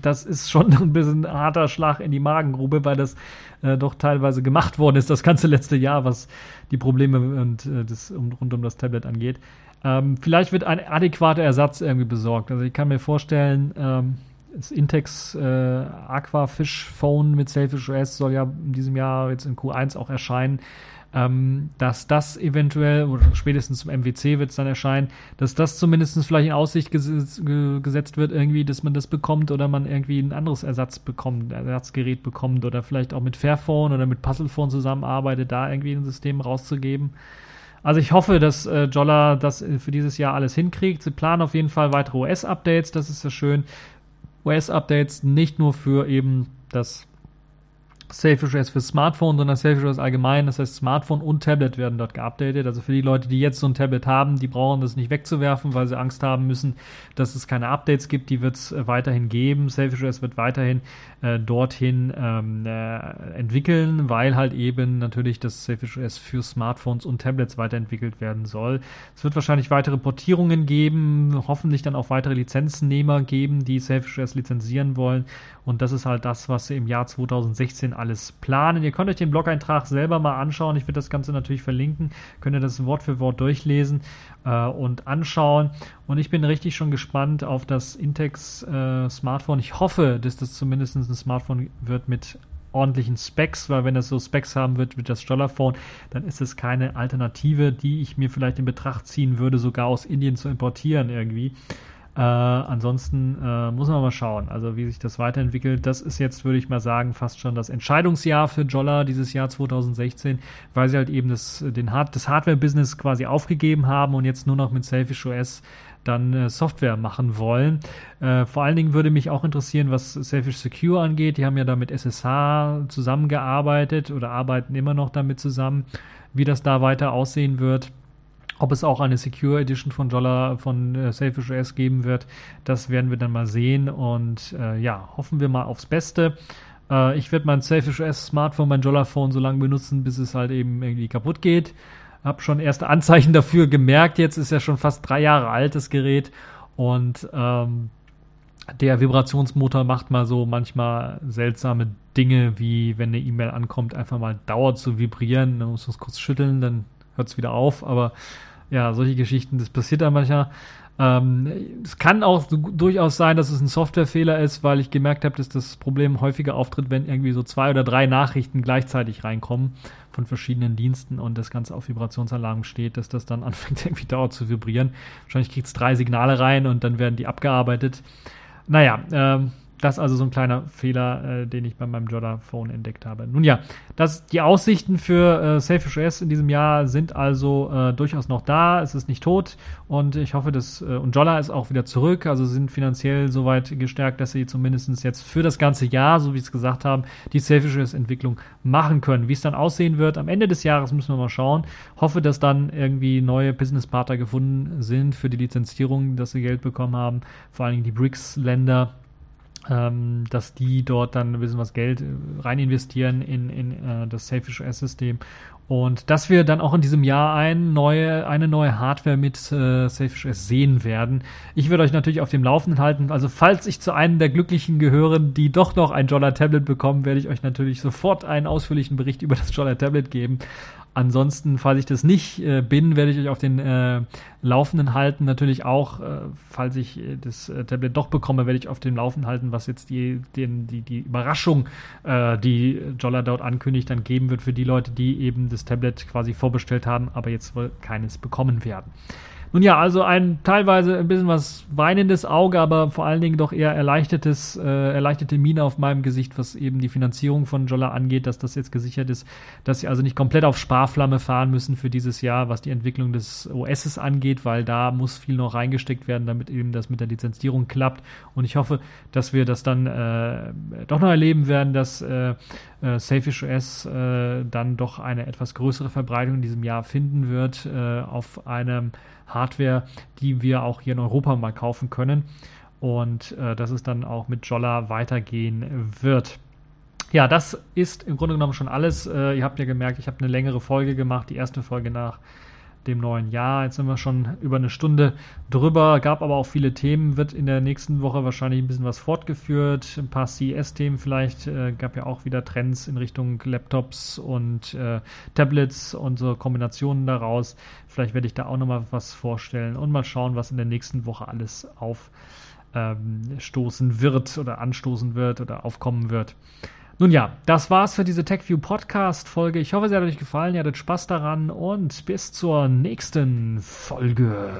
Das ist schon ein bisschen ein harter Schlag in die Magengrube, weil das äh, doch teilweise gemacht worden ist, das ganze letzte Jahr, was die Probleme und äh, das um, rund um das Tablet angeht. Ähm, vielleicht wird ein adäquater Ersatz irgendwie besorgt. Also ich kann mir vorstellen, ähm, das Intex äh, Aqua Fish Phone mit Selfish OS soll ja in diesem Jahr jetzt in Q1 auch erscheinen. Ähm, dass das eventuell, oder spätestens zum MWC wird es dann erscheinen, dass das zumindest vielleicht in Aussicht ges gesetzt wird, irgendwie, dass man das bekommt oder man irgendwie ein anderes Ersatz bekommt, Ersatzgerät bekommt oder vielleicht auch mit Fairphone oder mit Puzzlephone zusammenarbeitet, da irgendwie ein System rauszugeben. Also ich hoffe, dass äh, Jolla das äh, für dieses Jahr alles hinkriegt. Sie planen auf jeden Fall weitere OS-Updates, das ist ja schön. OS-Updates nicht nur für eben das Selfish OS für Smartphone, sondern Selfish OS allgemein. Das heißt, Smartphone und Tablet werden dort geupdatet. Also für die Leute, die jetzt so ein Tablet haben, die brauchen das nicht wegzuwerfen, weil sie Angst haben müssen, dass es keine Updates gibt. Die wird es äh, weiterhin geben. Selfish OS wird weiterhin äh, dorthin ähm, äh, entwickeln, weil halt eben natürlich das Selfish OS für Smartphones und Tablets weiterentwickelt werden soll. Es wird wahrscheinlich weitere Portierungen geben, hoffentlich dann auch weitere Lizenznehmer geben, die Selfish OS lizenzieren wollen. Und das ist halt das, was sie im Jahr 2016 alles planen. Ihr könnt euch den Blog-Eintrag selber mal anschauen. Ich werde das Ganze natürlich verlinken. Könnt ihr das Wort für Wort durchlesen äh, und anschauen. Und ich bin richtig schon gespannt auf das Intex äh, Smartphone. Ich hoffe, dass das zumindest ein Smartphone wird mit ordentlichen Specs, weil wenn es so Specs haben wird wie das Dollarphone, dann ist es keine Alternative, die ich mir vielleicht in Betracht ziehen würde, sogar aus Indien zu importieren irgendwie. Äh, ansonsten äh, muss man mal schauen, also wie sich das weiterentwickelt. Das ist jetzt, würde ich mal sagen, fast schon das Entscheidungsjahr für Jolla dieses Jahr 2016, weil sie halt eben das, Hard das Hardware-Business quasi aufgegeben haben und jetzt nur noch mit Selfish OS dann äh, Software machen wollen. Äh, vor allen Dingen würde mich auch interessieren, was Selfish Secure angeht. Die haben ja da mit SSH zusammengearbeitet oder arbeiten immer noch damit zusammen, wie das da weiter aussehen wird. Ob es auch eine Secure Edition von Jolla von äh, Selfish OS geben wird, das werden wir dann mal sehen und äh, ja, hoffen wir mal aufs Beste. Äh, ich werde mein Selfish OS Smartphone, mein Jolla Phone so lange benutzen, bis es halt eben irgendwie kaputt geht. Hab schon erste Anzeichen dafür gemerkt. Jetzt ist ja schon fast drei Jahre alt das Gerät und ähm, der Vibrationsmotor macht mal so manchmal seltsame Dinge, wie wenn eine E-Mail ankommt, einfach mal dauert zu vibrieren, dann muss man es kurz schütteln, dann hört es wieder auf. Aber ja, solche Geschichten, das passiert dann manchmal. Ähm, es kann auch durchaus sein, dass es ein Softwarefehler ist, weil ich gemerkt habe, dass das Problem häufiger auftritt, wenn irgendwie so zwei oder drei Nachrichten gleichzeitig reinkommen von verschiedenen Diensten und das Ganze auf Vibrationsalarm steht, dass das dann anfängt irgendwie dauert zu vibrieren. Wahrscheinlich kriegt es drei Signale rein und dann werden die abgearbeitet. Naja, ähm, das ist also so ein kleiner Fehler, äh, den ich bei meinem Jodder Phone entdeckt habe. Nun ja, das, die Aussichten für äh, Selfish OS in diesem Jahr sind also äh, durchaus noch da. Es ist nicht tot und ich hoffe, dass äh, und Jolla ist auch wieder zurück. Also sind finanziell soweit gestärkt, dass sie zumindest jetzt für das ganze Jahr, so wie es gesagt haben, die Selfish OS Entwicklung machen können. Wie es dann aussehen wird am Ende des Jahres müssen wir mal schauen. Hoffe, dass dann irgendwie neue Businesspartner gefunden sind für die Lizenzierung, dass sie Geld bekommen haben. Vor allen Dingen die BRICS-Länder ähm, dass die dort dann ein bisschen was Geld äh, rein investieren in, in äh, das Selfish OS-System und dass wir dann auch in diesem Jahr ein neue, eine neue Hardware mit äh, Selfish OS sehen werden. Ich würde euch natürlich auf dem Laufenden halten. Also falls ich zu einem der Glücklichen gehöre, die doch noch ein Jolla Tablet bekommen, werde ich euch natürlich sofort einen ausführlichen Bericht über das Jolla Tablet geben. Ansonsten, falls ich das nicht äh, bin, werde ich euch auf den äh, Laufenden halten. Natürlich auch, äh, falls ich äh, das äh, Tablet doch bekomme, werde ich auf dem Laufenden halten, was jetzt die, den, die, die Überraschung, äh, die Jolla dort ankündigt, dann geben wird für die Leute, die eben das Tablet quasi vorbestellt haben, aber jetzt wohl keines bekommen werden. Nun ja, also ein teilweise ein bisschen was weinendes Auge, aber vor allen Dingen doch eher erleichtertes, äh, erleichterte Miene auf meinem Gesicht, was eben die Finanzierung von Jolla angeht, dass das jetzt gesichert ist, dass sie also nicht komplett auf Sparflamme fahren müssen für dieses Jahr, was die Entwicklung des OSs angeht, weil da muss viel noch reingesteckt werden, damit eben das mit der Lizenzierung klappt. Und ich hoffe, dass wir das dann äh, doch noch erleben werden, dass äh, äh, Selfish OS äh, dann doch eine etwas größere Verbreitung in diesem Jahr finden wird äh, auf einem Hardware, die wir auch hier in Europa mal kaufen können. Und äh, dass es dann auch mit Jolla weitergehen wird. Ja, das ist im Grunde genommen schon alles. Äh, ihr habt ja gemerkt, ich habe eine längere Folge gemacht, die erste Folge nach dem neuen Jahr. Jetzt sind wir schon über eine Stunde drüber, gab aber auch viele Themen, wird in der nächsten Woche wahrscheinlich ein bisschen was fortgeführt, ein paar CES-Themen vielleicht, äh, gab ja auch wieder Trends in Richtung Laptops und äh, Tablets und so Kombinationen daraus. Vielleicht werde ich da auch nochmal was vorstellen und mal schauen, was in der nächsten Woche alles aufstoßen ähm, wird oder anstoßen wird oder aufkommen wird. Nun ja, das war's für diese TechView Podcast Folge. Ich hoffe, sie hat euch gefallen, ihr hattet Spaß daran und bis zur nächsten Folge.